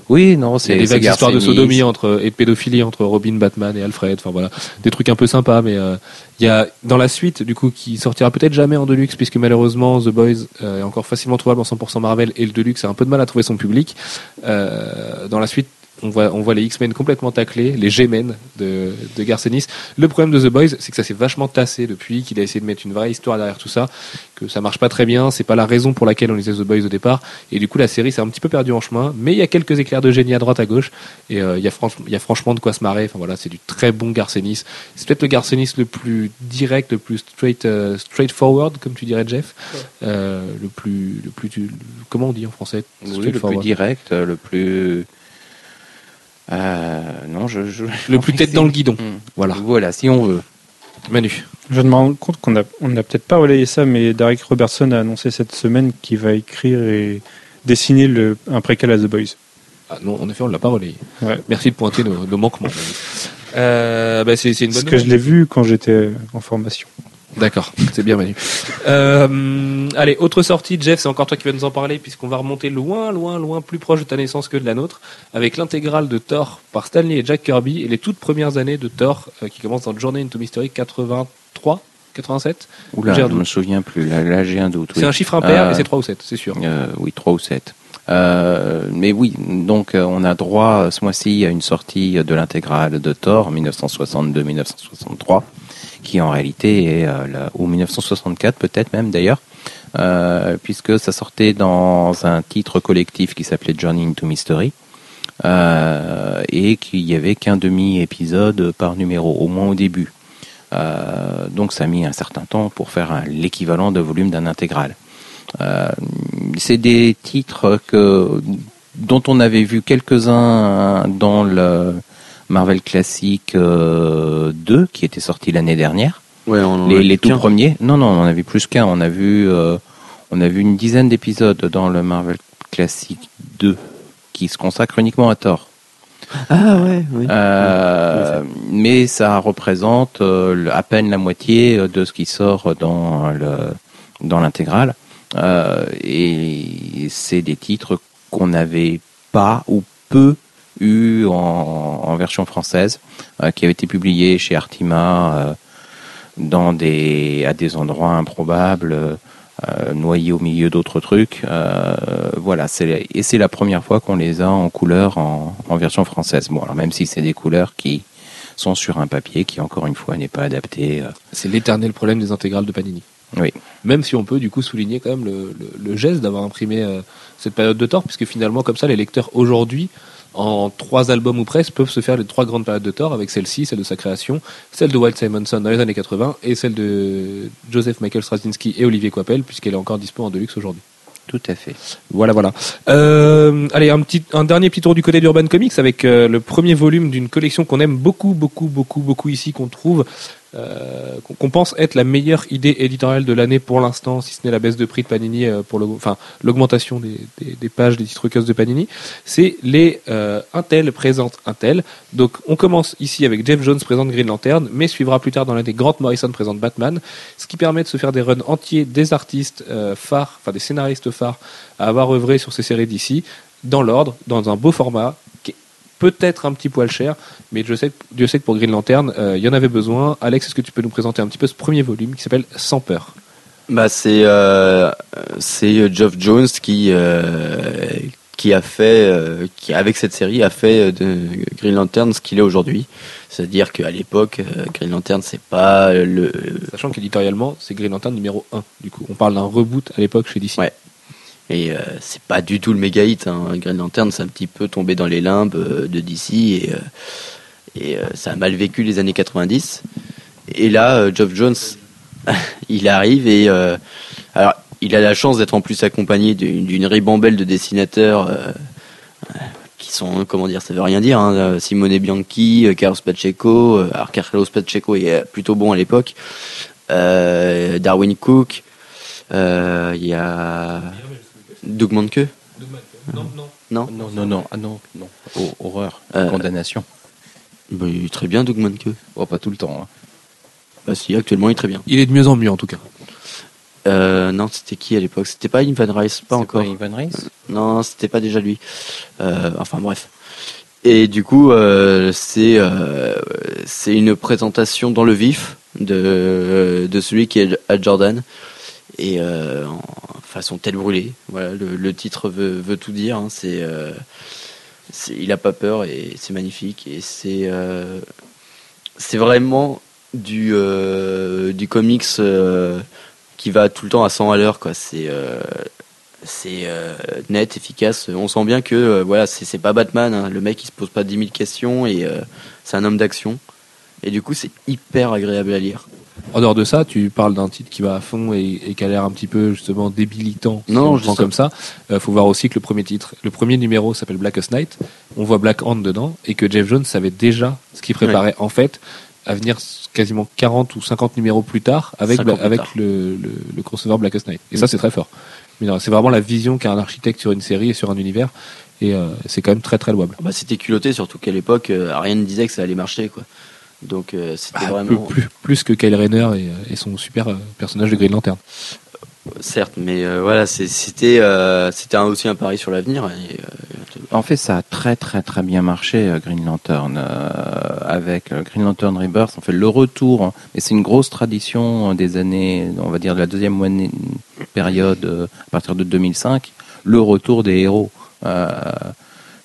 oui, non, c'est des vagues histoires de sodomie entre et de pédophilie entre Robin, Batman et Alfred. Enfin voilà, des trucs un peu sympas. Mais euh, il y a dans la suite du coup qui sortira peut-être jamais en deluxe puisque malheureusement The Boys euh, est encore facilement trouvable en 100% Marvel et le deluxe a un peu de mal à trouver son public. Euh, dans la suite, on voit, on voit les X-Men complètement taclés, les G-Men de, de Garcenis. Le problème de The Boys, c'est que ça s'est vachement tassé depuis, qu'il a essayé de mettre une vraie histoire derrière tout ça, que ça marche pas très bien, c'est pas la raison pour laquelle on lisait The Boys au départ, et du coup la série s'est un petit peu perdue en chemin, mais il y a quelques éclairs de génie à droite à gauche, et euh, il, y a il y a franchement de quoi se marrer, enfin voilà, c'est du très bon Garcenis. C'est peut-être le Garcenis le plus direct, le plus straight, uh, straightforward, comme tu dirais Jeff, euh, le plus, le plus, comment on dit en français? Oui, Le plus direct, le plus euh, non, je, le plus tête dans le guidon. Hmm. Voilà. Voilà, si on veut. Manu. Je me rends compte qu'on n'a on peut-être pas relayé ça, mais Derek Robertson a annoncé cette semaine qu'il va écrire et dessiner le, un préquel à The Boys. Ah non, en effet, on ne l'a pas relayé. Merci de pointer nos, manquements. Euh, bah, c'est une bonne Parce que je l'ai vu quand j'étais en formation. D'accord, c'est bien Manu. Euh, allez, autre sortie, Jeff, c'est encore toi qui vas nous en parler, puisqu'on va remonter loin, loin, loin, plus proche de ta naissance que de la nôtre, avec l'intégrale de Thor par Stanley et Jack Kirby, et les toutes premières années de Thor, euh, qui commencent dans Journey into Mystery 83 87 Oula, je me souviens plus, là, j'ai un doute. C'est un chiffre impair, et c'est 3 ou 7, c'est sûr. Euh, oui, 3 ou 7. Euh, mais oui, donc on a droit ce mois-ci à une sortie de l'intégrale de Thor 1962-1963 qui en réalité est euh, ou 1964 peut-être même d'ailleurs, euh, puisque ça sortait dans un titre collectif qui s'appelait Journey into Mystery. Euh, et qu'il y avait qu'un demi-épisode par numéro, au moins au début. donc ça a mis un certain temps pour faire l'équivalent de volume d'un intégral. c'est des titres que dont on avait vu quelques-uns dans le Marvel Classic 2 qui était sorti l'année dernière. Ouais, on en a les, les tout premiers. Non, non, on en a vu plus qu'un. On a vu, euh, on a vu une dizaine d'épisodes dans le Marvel Classic 2 qui se consacre uniquement à Thor. Ah ouais, oui. Euh, mais ça représente euh, à peine la moitié euh, de ce qui sort dans le dans l'intégrale. Euh, et c'est des titres qu'on n'avait pas ou peu en, en version française, euh, qui avaient été publiés chez Artima euh, dans des à des endroits improbables. euh, noyés au milieu d'autres trucs, Euh, voilà. C'est et c'est la première fois qu'on les a en couleur en, en version française. Bon, alors même si c'est des couleurs qui sont sur un papier qui encore une fois n'est pas adapté. euh, C'est l'éternel problème des intégrales de Panini. Oui. Même si on peut du coup souligner quand même le, le- le geste d'avoir imprimé cette période de Thor, puisque finalement comme ça les lecteurs aujourd'hui, en trois albums ou presque, peuvent se faire les trois grandes périodes de Thor, avec celle-ci, celle de sa création, celle de Walt Simonson dans les années 80, et celle de Joseph Michael Straczynski et Olivier Coipel, puisqu'elle est encore dispo en deluxe aujourd'hui. Tout à fait. Voilà, voilà. Euh, allez, un, petit, un dernier petit tour du côté d'Urban Comics avec euh, le premier volume d'une collection qu'on aime beaucoup, beaucoup, beaucoup, beaucoup ici, qu'on trouve, euh, qu'on pense être la meilleure idée éditoriale de l'année pour l'instant, si ce n'est la baisse de prix de Panini, euh, pour enfin l'augmentation des, pages des titres de Panini. C'est les euh, Intel présente Intel. Donc on commence ici avec Jeff Jones présente Green Lantern, mais suivra plus tard dans l'année Grant Morrison présente Batman, ce qui permet de se faire des runs entiers des artistes euh, phares, enfin des scénaristes phares à avoir œuvré sur ces séries d'ici, dans l'ordre, dans un beau format, peut-être un petit poil cher, mais je sais, que- Dieu sait que pour Green Lantern, euh, il y en avait besoin. Alex, est-ce que tu peux nous présenter un petit peu ce premier volume qui s'appelle Sans peur? Bah c'est euh, c'est Geoff Jones qui euh, qui a fait euh, qui avec cette série a fait euh, de Green Lantern ce qu'il est aujourd'hui. C'est-à-dire qu'à l'époque euh, Green Lantern c'est pas le Sachant qu'éditorialement, c'est Green Lantern numéro 1. Du coup, on parle d'un reboot à l'époque chez DC. Ouais. Et euh, c'est pas du tout le méga hit. Hein. Green Lantern c'est un petit peu tombé dans les limbes euh, de DC et euh, euh, ça a mal vécu les années 90. Et là Geoff Jones il arrive et alors il a la chance d'être en plus accompagné d'une ribambelle de dessinateurs qui sont comment dire ça veut rien dire hein, Simone Bianchi Carlos Pacheco alors Carlos Pacheco est plutôt bon à l'époque Darwin Cook il y a Doug Manke Non, non. non Non, non, non, ah non, non. Oh, horreur, Euh, condamnation. bah, il est très bien Doug Manke Oh, pas tout le temps. hein. bah si actuellement il est très bien Il est de mieux en mieux en tout cas. euh, non c'était qui à l'époque? C'était pas Ivan Rice pas encore Ivan Reis? Non, c'était pas déjà lui. Euh, enfin bref. Et du coup, euh, c'est euh, c'est une présentation dans le vif de de celui qui est à Jordan et euh, façon tête brûlée. Voilà, le, titre veut, veut tout dire. hein. Euh, c'est- il a pas peur et c'est magnifique et c'est euh, c'est vraiment du euh, du comics qui va tout le temps à 100 à l'heure quoi. C'est c'est net, efficace. On sent bien que voilà, c'est pas Batman. hein. Le mec il se pose pas 10 000 questions et c'est un homme d'action. Et du coup, c'est hyper agréable à lire. En dehors de ça, tu parles d'un titre qui va à fond et, et qui a l'air un petit peu justement débilitant. si Non, je prend comme ça. Euh, faut voir aussi que le premier titre, le premier numéro s'appelle Blackest Night. On voit Black Hand dedans et que Jeff Jones savait déjà ce qu'il préparait en fait à venir quasiment 40 ou 50 numéros plus tard avec 50 plus avec tard. le, le, le crossover Blackest Night. Et Mm. ça, c'est très fort. Mais non, C'est vraiment la vision qu'a un architecte sur une série et sur un univers. Et euh, c'est quand même très très louable. Bah, c'était culotté, surtout qu'à l'époque, euh, rien ne disait que ça allait marcher. Quoi. Donc euh, c'était Bah, vraiment. plus, plus, que Kyle Rayner et, euh, et son super euh, personnage de Green Lantern. Certes, mais euh, voilà, c'est- c'était euh, c'était aussi un pari sur l'avenir. et, euh, En fait, ça a très très très bien marché euh, Green Lantern euh, avec euh, Green Lantern Rebirth. En fait, le retour, hein, mais c'est une grosse tradition euh, des années, on va dire de la deuxième moitié- période euh, à partir de 2005, le retour des héros, euh,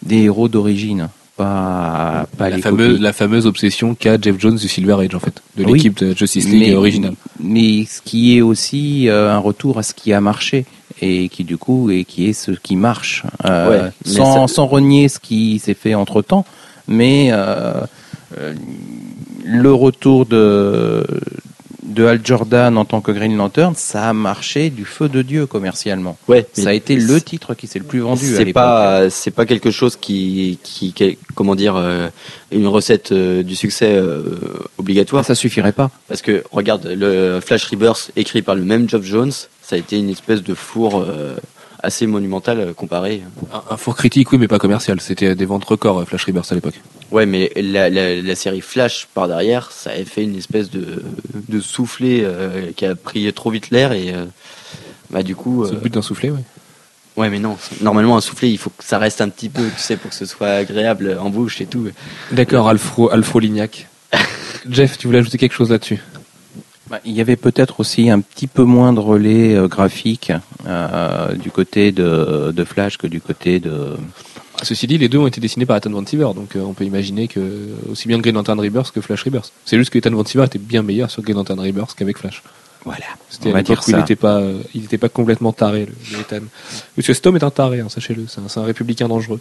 des héros d'origine, pas pas la, les fameuse, copies. la fameuse obsession qu'a Jeff Jones du Silver Age en fait, de Oui. l'équipe de Justice League originale. Mais ce qui est aussi euh, un retour à ce qui a marché et qui du coup et qui est ce qui marche, euh, Ouais, mais sans, ça- sans renier ce qui s'est fait entre temps, mais euh, le retour de de Al Jordan en tant que Green Lantern, ça a marché du feu de Dieu commercialement. Ouais, ça a été le titre qui s'est le plus vendu C'est pas, c'est pas quelque chose qui, qui, qui- comment dire, euh, une recette euh, du succès euh, obligatoire. Ça suffirait pas. Parce que regarde, le Flash Rebirth écrit par le même Geoff Jones, ça a été une espèce de four assez monumental euh, comparé. Un, un four critique, oui, mais pas commercial. C'était des ventes records, euh, Flash Rebirth à l'époque. Ouais, mais la, la, la série Flash par derrière, ça a fait une espèce de, de soufflet euh, qui a pris trop vite l'air et euh, bah du coup. C'est le but d'un soufflet, oui. ouais, mais non. Normalement, un soufflet, il faut que ça reste un petit peu, tu sais, pour que ce soit agréable en bouche et tout. D'accord, Alfro, Alfro Lignac. Jeff, tu voulais ajouter quelque chose là-dessus? Bah, il y avait peut-être aussi un petit peu moins de relais euh, graphiques euh, du côté de, de Flash que du côté de. Ceci dit, les deux ont été dessinés par Ethan Van donc euh, on peut imaginer que aussi bien Green Lantern Rebirth que Flash Rebirth. C'est juste que Ethan Van était bien meilleur sur Green Lantern Rebirth qu'avec Flash. Voilà. C'était à l'époque où il n'était pas, euh, il était pas complètement taré, le, le Ethan. Monsieur Stom est un taré, hein, sachez-le, c'est un, un républicain dangereux.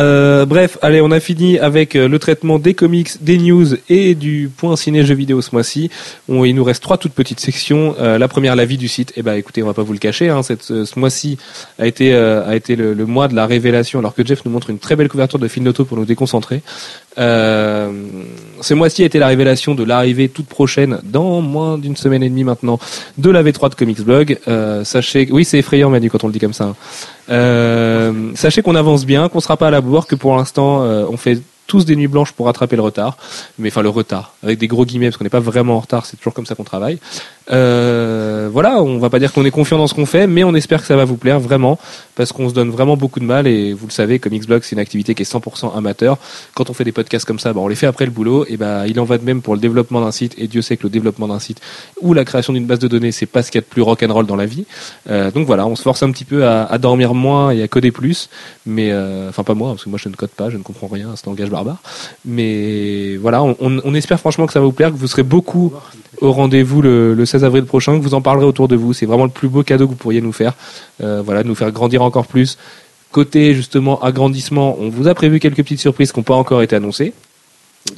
Euh, bref, allez, on a fini avec euh, le traitement des comics, des news et du point ciné jeux vidéo ce mois-ci. Il nous reste trois toutes petites sections. Euh, la première, la vie du site. Eh ben, écoutez, on va pas vous le cacher, hein, cette, ce, ce mois-ci a été, euh, a été le, le mois de la révélation, alors que Jeff nous montre une très belle couverture de film d'auto pour nous déconcentrer. Euh, ce mois-ci a été la révélation de l'arrivée toute prochaine, dans moins d'une semaine et demie maintenant, de la V3 de Comics Blog. Euh, sachez, oui, c'est effrayant, Manu, quand on le dit comme ça. hein. Euh, sachez qu'on avance bien, qu'on sera pas à la bourre, que pour l'instant, euh, on fait tous des nuits blanches pour rattraper le retard, mais enfin le retard, avec des gros guillemets, parce qu'on n'est pas vraiment en retard, c'est toujours comme ça qu'on travaille. Euh, voilà, on va pas dire qu'on est confiant dans ce qu'on fait, mais on espère que ça va vous plaire vraiment, parce qu'on se donne vraiment beaucoup de mal, et vous le savez, Blog, c'est une activité qui est 100% amateur. Quand on fait des podcasts comme ça, bah, on les fait après le boulot, et bah, il en va de même pour le développement d'un site, et Dieu sait que le développement d'un site ou la création d'une base de données, c'est pas ce qu'il y a de plus rock'n'roll dans la vie. Euh, donc voilà, on se force un petit peu à, dormir moins et à coder plus, mais euh, enfin pas moi, parce que moi je ne code pas, je ne comprends rien à ce langage Mais voilà, on, espère franchement que ça va vous plaire, que vous serez beaucoup au rendez-vous le, le 16 avril prochain, que vous en parlerez autour de vous. C'est vraiment le plus beau cadeau que vous pourriez nous faire. Euh, voilà, de nous faire grandir encore plus. Côté justement agrandissement, on vous a prévu quelques petites surprises qui n'ont pas encore été annoncées,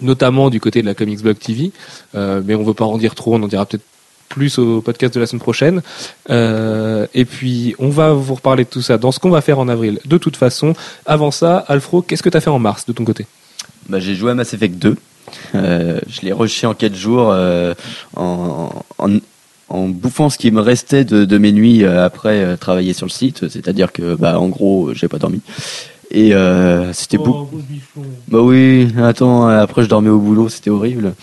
notamment du côté de la Comics Blog TV. Euh, mais on veut pas en dire trop, on en dira peut-être plus au podcast de la semaine prochaine. Euh, et puis, on va vous reparler de tout ça dans ce qu'on va faire en avril. De toute façon, avant ça, Alfro, qu'est-ce que tu as fait en mars de ton côté? Bah, j'ai joué à Mass Effect 2. Euh, je l'ai rushé en 4 jours euh, en, en, en bouffant ce qui me restait de, de mes nuits euh, après euh, travailler sur le site. C'est-à-dire que, bah, en gros, j'ai pas dormi. Et euh, c'était beaucoup. Bah oui, attends, après je dormais au boulot, c'était horrible.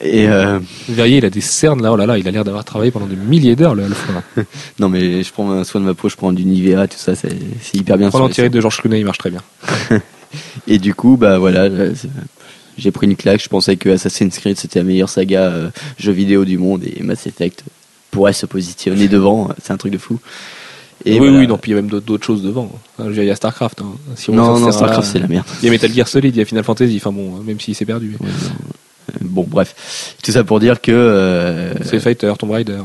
Et euh, Vous verriez, il a des cernes là, oh là là, il a l'air d'avoir travaillé pendant des milliers d'heures, le là. non, mais je prends soin de ma peau, je prends du Nivea, tout ça, c'est hyper bien. Les tiré de Georges Clooney, il marche très bien. Et du coup, bah voilà, c'est- j'ai pris une claque. Je pensais que Assassin's Creed c'était la meilleure saga euh, jeu vidéo du monde et Mass Effect pourrait se positionner devant. C'est un truc de fou. Et oui, voilà. oui, non, puis il y a même d'autres choses devant. Enfin, il y a StarCraft. Hein. Si on Non, non, Starcraft c'est la merde. Il y a Metal Gear Solid, il y a Final Fantasy, enfin bon, même s'il s'est perdu. Ouais. Euh, Bon, bref, tout ça pour dire que euh, Street Fighter, Tomb Raider,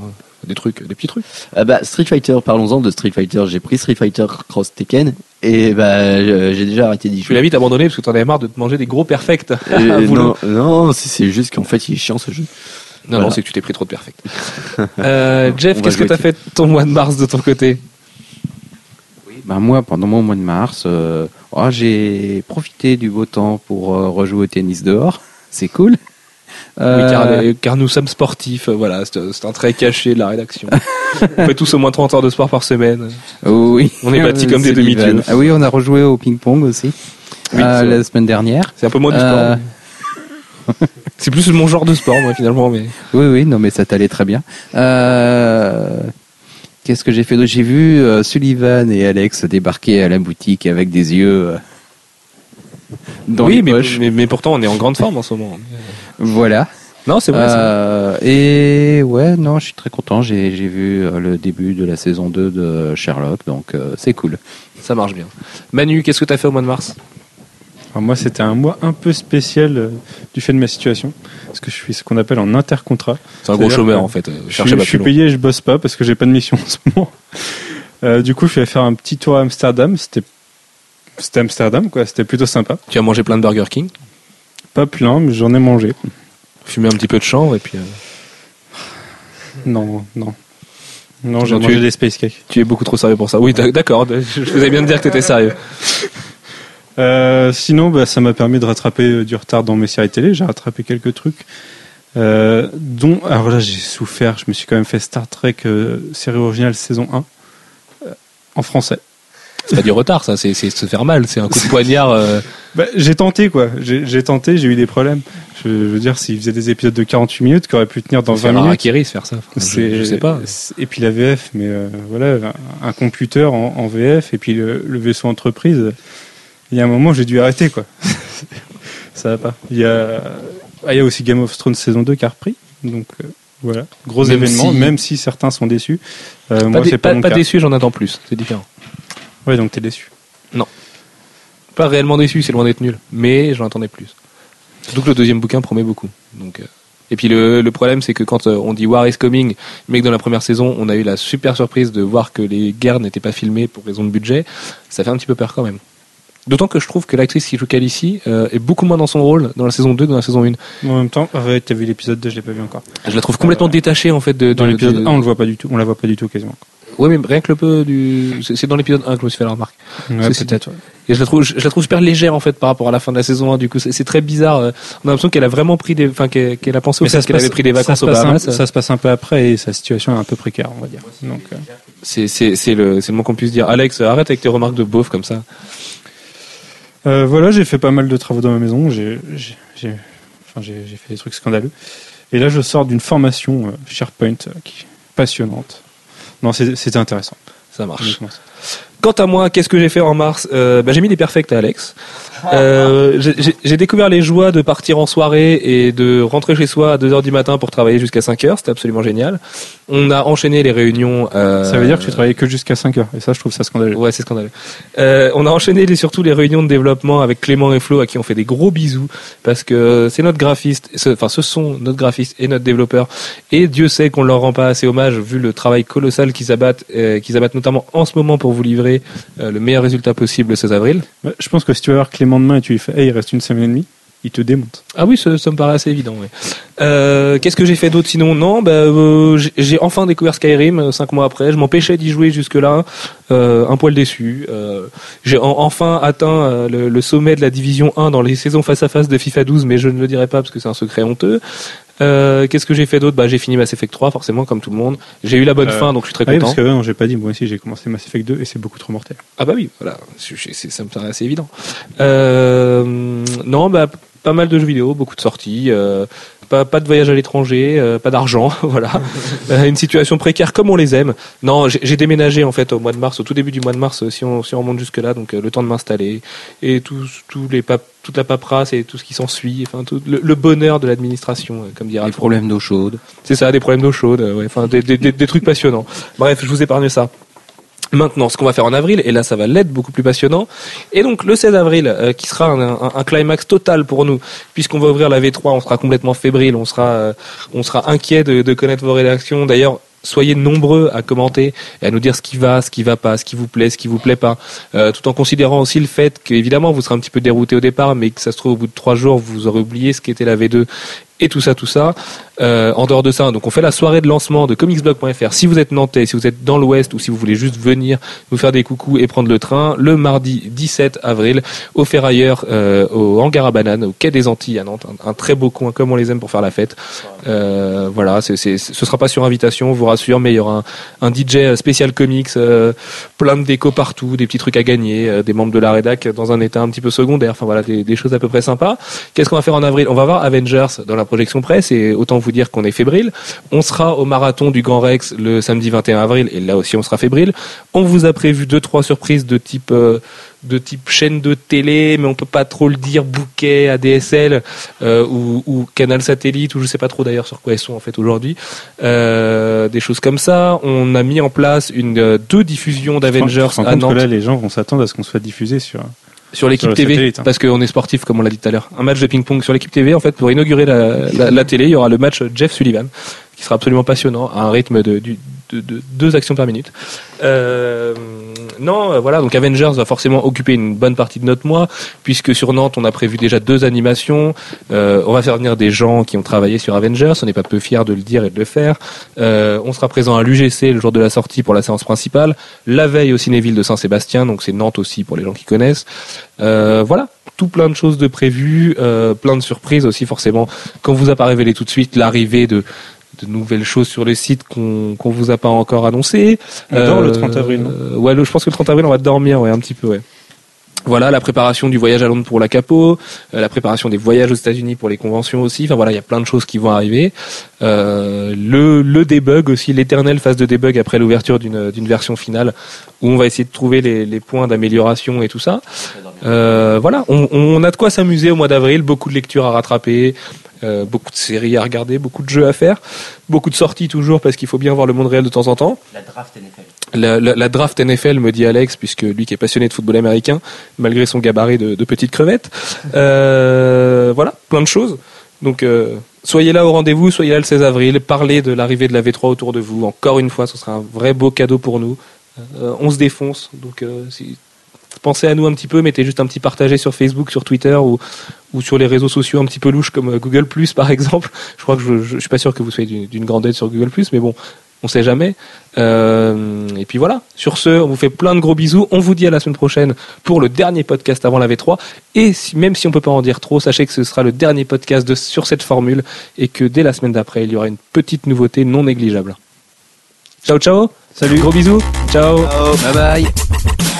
des trucs, des petits trucs. ah bah, Street Fighter. Parlons-en de Street Fighter. J'ai pris Street Fighter Cross Tekken et bah euh, j'ai déjà arrêté d'y Tu l'as jouer. vite abandonné parce que t'en avais marre de te manger des gros perfects. Euh, non, non, c'est- juste qu'en fait il est chiant ce jeu. Non, Voilà. non, c'est que tu t'es pris trop de perfect. euh, Jeff, qu'est-ce que jouer t'as fait ton mois de mars de ton côté? Ben moi, pendant mon mois de mars, euh, oh, j'ai profité du beau temps pour euh, rejouer au tennis dehors. C'est cool. Oui, Euh, car, car nous sommes sportifs, euh, voilà, c'est un trait caché de la rédaction. on fait tous au moins 30 heures de sport par semaine. oui. On est bâtis comme des demi-dieux. Ah oui, on a rejoué au ping-pong aussi Oui, euh, la semaine dernière. C'est un peu moins du sport. mais- c'est plus mon genre de sport, moi, finalement. Mais... Oui, oui, non, mais ça t'allait très bien. Euh, Qu'est-ce que j'ai fait d'autre? J'ai vu euh, Sullivan et Alex débarquer à la boutique avec des yeux euh, dans oui, les mais, poches. mais, mais pourtant, on est en grande forme en ce moment. Voilà. Non, c'est vrai. Euh, et ouais, non, je suis très content. J'ai j'ai vu euh, le début de la saison 2 de Sherlock, donc euh, c'est cool. Ça marche bien. Manu, qu'est-ce que t'as fait au mois de mars? Alors moi, c'était un mois un peu spécial euh, du fait de ma situation, parce que je suis ce qu'on appelle en intercontrat. C'est un gros chômeur, en fait. euh, Je cherchez suis, pas je suis payé et je bosse pas parce que j'ai pas de mission en ce moment. Euh, du coup, je suis allé faire un petit tour à Amsterdam. C'était Amsterdam, quoi. C'était plutôt sympa. Tu as mangé plein de Burger King, Pas plein, mais j'en ai mangé. fumé un petit peu de chanvre, et puis... euh, Non, non. Non, j'ai mangé des space cakes. Tu es beaucoup trop sérieux pour ça. Oui, d'accord. Je faisais bien de dire que tu étais sérieux. Euh, sinon, bah, ça m'a permis de rattraper euh, du retard dans mes séries télé. J'ai rattrapé quelques trucs. Euh, dont, alors là, j'ai souffert. Je me suis quand même fait Star Trek série originale saison 1 en français. C'est pas du retard, ça, c'est se faire mal, c'est un coup de poignard. Bah, j'ai tenté, quoi. J'ai tenté, j'ai eu des problèmes. Je, veux dire, s'il faisait des épisodes de 48 minutes, qui auraient pu tenir dans 20 minutes. C'est faire ça. je, je, sais pas. Et puis la VF, mais voilà, un, computer en, VF, et puis le, le vaisseau entreprise il y a un moment, j'ai dû arrêter, quoi. ça va pas. Il y a, ah, il y a aussi Game of Thrones saison 2 qui a repris. Donc, euh, voilà. Gros événement, même si certains sont déçus. Euh, pas moi, c'est pas, pas, déçu, j'en attends plus. C'est différent. Ouais, donc t'es déçu. Non. Pas réellement déçu, c'est loin d'être nul. Mais j'en attendais plus. Surtout que le deuxième bouquin promet beaucoup. Donc, euh, Et puis le, le problème, c'est que quand on dit War is coming, mais que dans la première saison, on a eu la super surprise de voir que les guerres n'étaient pas filmées pour raison de budget, ça fait un petit peu peur quand même. D'autant que je trouve que l'actrice qui joue Calici euh, est beaucoup moins dans son rôle dans la saison 2 que dans la saison 1. En même temps, tu t'as vu l'épisode 2, je l'ai pas vu encore. Je la trouve complètement détachée en fait de. Dans l'épisode 1, on le voit pas du tout, on la voit pas du tout quasiment. Oui, mais rien que le peu du. C'est dans l'épisode 1 que je me suis fait la remarque. Ouais, peut-être. Et je la, trouve, je, la trouve super légère en fait par rapport à la fin de la saison 1. Du coup, c'est très bizarre. On a l'impression qu'elle a vraiment pris des. Enfin, qu'elle a pensé au fait qu'elle avait pris des vacances au Bahamas. ça se passe un peu après et sa situation est un peu précaire, on va dire. Donc. Euh... C'est le, le moins qu'on puisse dire. Alex, arrête avec tes remarques de beauf comme ça. Euh, voilà, j'ai fait pas mal de travaux dans ma maison. J'ai enfin, fait des trucs scandaleux. Et là, je sors d'une formation euh, SharePoint euh, qui passionnante. Non, c'était intéressant. Ça marche. Quant à moi, qu'est-ce que j'ai fait en mars? Bah, J'ai mis des perfects à Alex. Euh, j'ai découvert les joies de partir en soirée et de rentrer chez soi à 2h du matin pour travailler jusqu'à 5h. C'était absolument génial. On a enchaîné les réunions. Euh, ça veut dire que tu travaillais que jusqu'à 5h. Et ça, je trouve ça scandaleux. Ouais, c'est scandaleux. Euh, on a enchaîné les, surtout les réunions de développement avec Clément et Flo à qui on fait des gros bisous parce que c'est notre graphiste, enfin, ce sont notre graphiste et notre développeur. Et Dieu sait qu'on leur rend pas assez hommage vu le travail colossal qu'ils abattent, qu'ils abattent notamment en ce moment pour vous livrer le meilleur résultat possible le 16 avril. Je pense que si tu vas voir Clément lendemain et tu lui fais hey, il reste une semaine et demie, il te démonte. Ah oui, ça, me paraît assez évident. Euh, Qu'est-ce que j'ai fait d'autre sinon? Non, bah, euh, j'ai enfin découvert Skyrim euh, cinq mois après. Je m'empêchais d'y jouer jusque-là, un poil déçu. Euh, j'ai enfin atteint le, le, sommet de la division 1 dans les saisons face à face de FIFA 12, mais je ne le dirai pas parce que c'est un secret honteux. Euh, Qu'est-ce que j'ai fait d'autre? Bah, J'ai fini Mass Effect 3, forcément, comme tout le monde. J'ai eu la bonne euh, fin, donc je suis très ah content. Oui, parce que non, j'ai pas dit, moi aussi j'ai commencé Mass Effect 2 et c'est beaucoup trop mortel. Ah bah oui, voilà, ça me paraît assez évident. Euh, non, bah pas mal de jeux vidéo, beaucoup de sorties. Euh, pas, pas de voyage à l'étranger, euh, pas d'argent, voilà. Euh, une situation précaire comme on les aime. Non, j'ai déménagé en fait au mois de mars, au tout début du mois de mars, si on, si on remonte jusque là, donc le temps de m'installer et les pap toute la paperasse et tout ce qui s'ensuit, enfin tout le, bonheur de l'administration, comme dira. Des problèmes d'eau chaude. C'est ça, des problèmes d'eau chaude, ouais, enfin des, des, des, trucs passionnants. Bref, je vous épargne ça. Maintenant, ce qu'on va faire en avril, et là ça va l'être beaucoup plus passionnant, et donc le 16 avril, euh, qui sera un, climax total pour nous, puisqu'on va ouvrir la V3, on sera complètement fébrile, on sera, euh, on sera inquiet de, connaître vos réactions. D'ailleurs, soyez nombreux à commenter et à nous dire ce qui va, ce qui va pas, ce qui vous plaît, ce qui vous plaît pas, euh, tout en considérant aussi le fait qu'évidemment vous serez un petit peu dérouté au départ, mais que ça se trouve au bout de trois jours vous aurez oublié ce qu'était la V2 et tout ça, tout ça. Euh, en dehors de ça, donc on fait la soirée de lancement de comicsblog.fr. Si vous êtes nantais, si vous êtes dans l'Ouest ou si vous voulez juste venir nous faire des coucous et prendre le train, le mardi 17 avril au Ferrailleur, euh, au hangar à bananes, au quai des Antilles à Nantes, un, très beau coin comme on les aime pour faire la fête. Euh, voilà, c'est, c'est, ce sera pas sur invitation, on vous rassure, mais il y aura un, DJ spécial comics, euh, plein de déco partout, des petits trucs à gagner, euh, des membres de la rédac dans un état un petit peu secondaire. Enfin voilà, des, des choses à peu près sympas. Qu'est-ce qu'on va faire en avril? On va voir Avengers dans la projection presse et autant vous dire qu'on est fébrile. On sera au marathon du Grand Rex le samedi 21 avril et là aussi on sera fébrile. On vous a prévu deux trois surprises de type euh, de type chaîne de télé, mais on peut pas trop le dire, bouquet, ADSL euh, ou, ou, canal satellite, ou je sais pas trop d'ailleurs sur quoi ils sont en fait aujourd'hui. Euh, des choses comme ça. On a mis en place une deux diffusions d'Avengers à Nantes. Que là, les gens vont s'attendre à ce qu'on soit diffusé sur sur l'équipe TV, hein. parce qu'on est sportif comme on l'a dit tout à l'heure. Un match de ping-pong sur l'équipe TV, en fait, pour inaugurer la, la, la, télé, il y aura le match Jeff Sullivan, qui sera absolument passionnant, à un rythme de, du, de, deux actions par minute. Euh, non, euh, voilà, donc Avengers va forcément occuper une bonne partie de notre mois, puisque sur Nantes, on a prévu déjà deux animations. Euh, on va faire venir des gens qui ont travaillé sur Avengers, on n'est pas peu fiers de le dire et de le faire. Euh, on sera présent à l'UGC le jour de la sortie pour la séance principale, la veille au Cinéville de Saint-Sébastien, donc c'est Nantes aussi pour les gens qui connaissent. Euh, voilà, tout plein de choses de prévues, euh, plein de surprises aussi forcément. Quand vous a pas révélé tout de suite l'arrivée de de nouvelles choses sur le site qu'on qu'on vous a pas encore annoncé. On dort le 30 avril, non? Euh, ouais, le- je pense que le 30 avril on va dormir, ouais, un petit peu, ouais. Voilà, la préparation du voyage à Londres pour la Capo, euh, la préparation des voyages aux États-Unis pour les conventions aussi. Enfin voilà, il y a plein de choses qui vont arriver. Euh, le, le debug aussi, l'éternelle phase de debug après l'ouverture d'une d'une version finale, où on va essayer de trouver les, les points d'amélioration et tout ça. Euh, voilà, on, on a de quoi s'amuser au mois d'avril, beaucoup de lectures à rattraper, euh, beaucoup de séries à regarder, beaucoup de jeux à faire, beaucoup de sorties toujours parce qu'il faut bien voir le monde réel de temps en temps. La draft NFL. La, la- la draft NFL, me dit Alex, puisque lui qui est passionné de football américain, malgré son gabarit de, de petite crevette. Euh, voilà, plein de choses. Donc euh, soyez là au rendez-vous, soyez là le 16 avril, parlez de l'arrivée de la V3 autour de vous. Encore une fois, ce sera un vrai beau cadeau pour nous. On se défonce, donc si- pensez à nous un petit peu, mettez juste un petit partagé sur Facebook, sur Twitter ou, ou sur les réseaux sociaux un petit peu louches comme euh, Google par exemple. Je crois que je, je, je suis pas sûr que vous soyez d'une- grande aide sur Google mais bon, on sait jamais. Euh, et puis voilà. Sur ce, on vous fait plein de gros bisous. On vous dit à la semaine prochaine pour le dernier podcast avant la V3. Et si, même si on peut pas en dire trop, sachez que ce sera le dernier podcast de, sur cette formule et que dès la semaine d'après, il y aura une petite nouveauté non négligeable. Ciao ciao. Salut. Gros bisous. Ciao. Bye bye.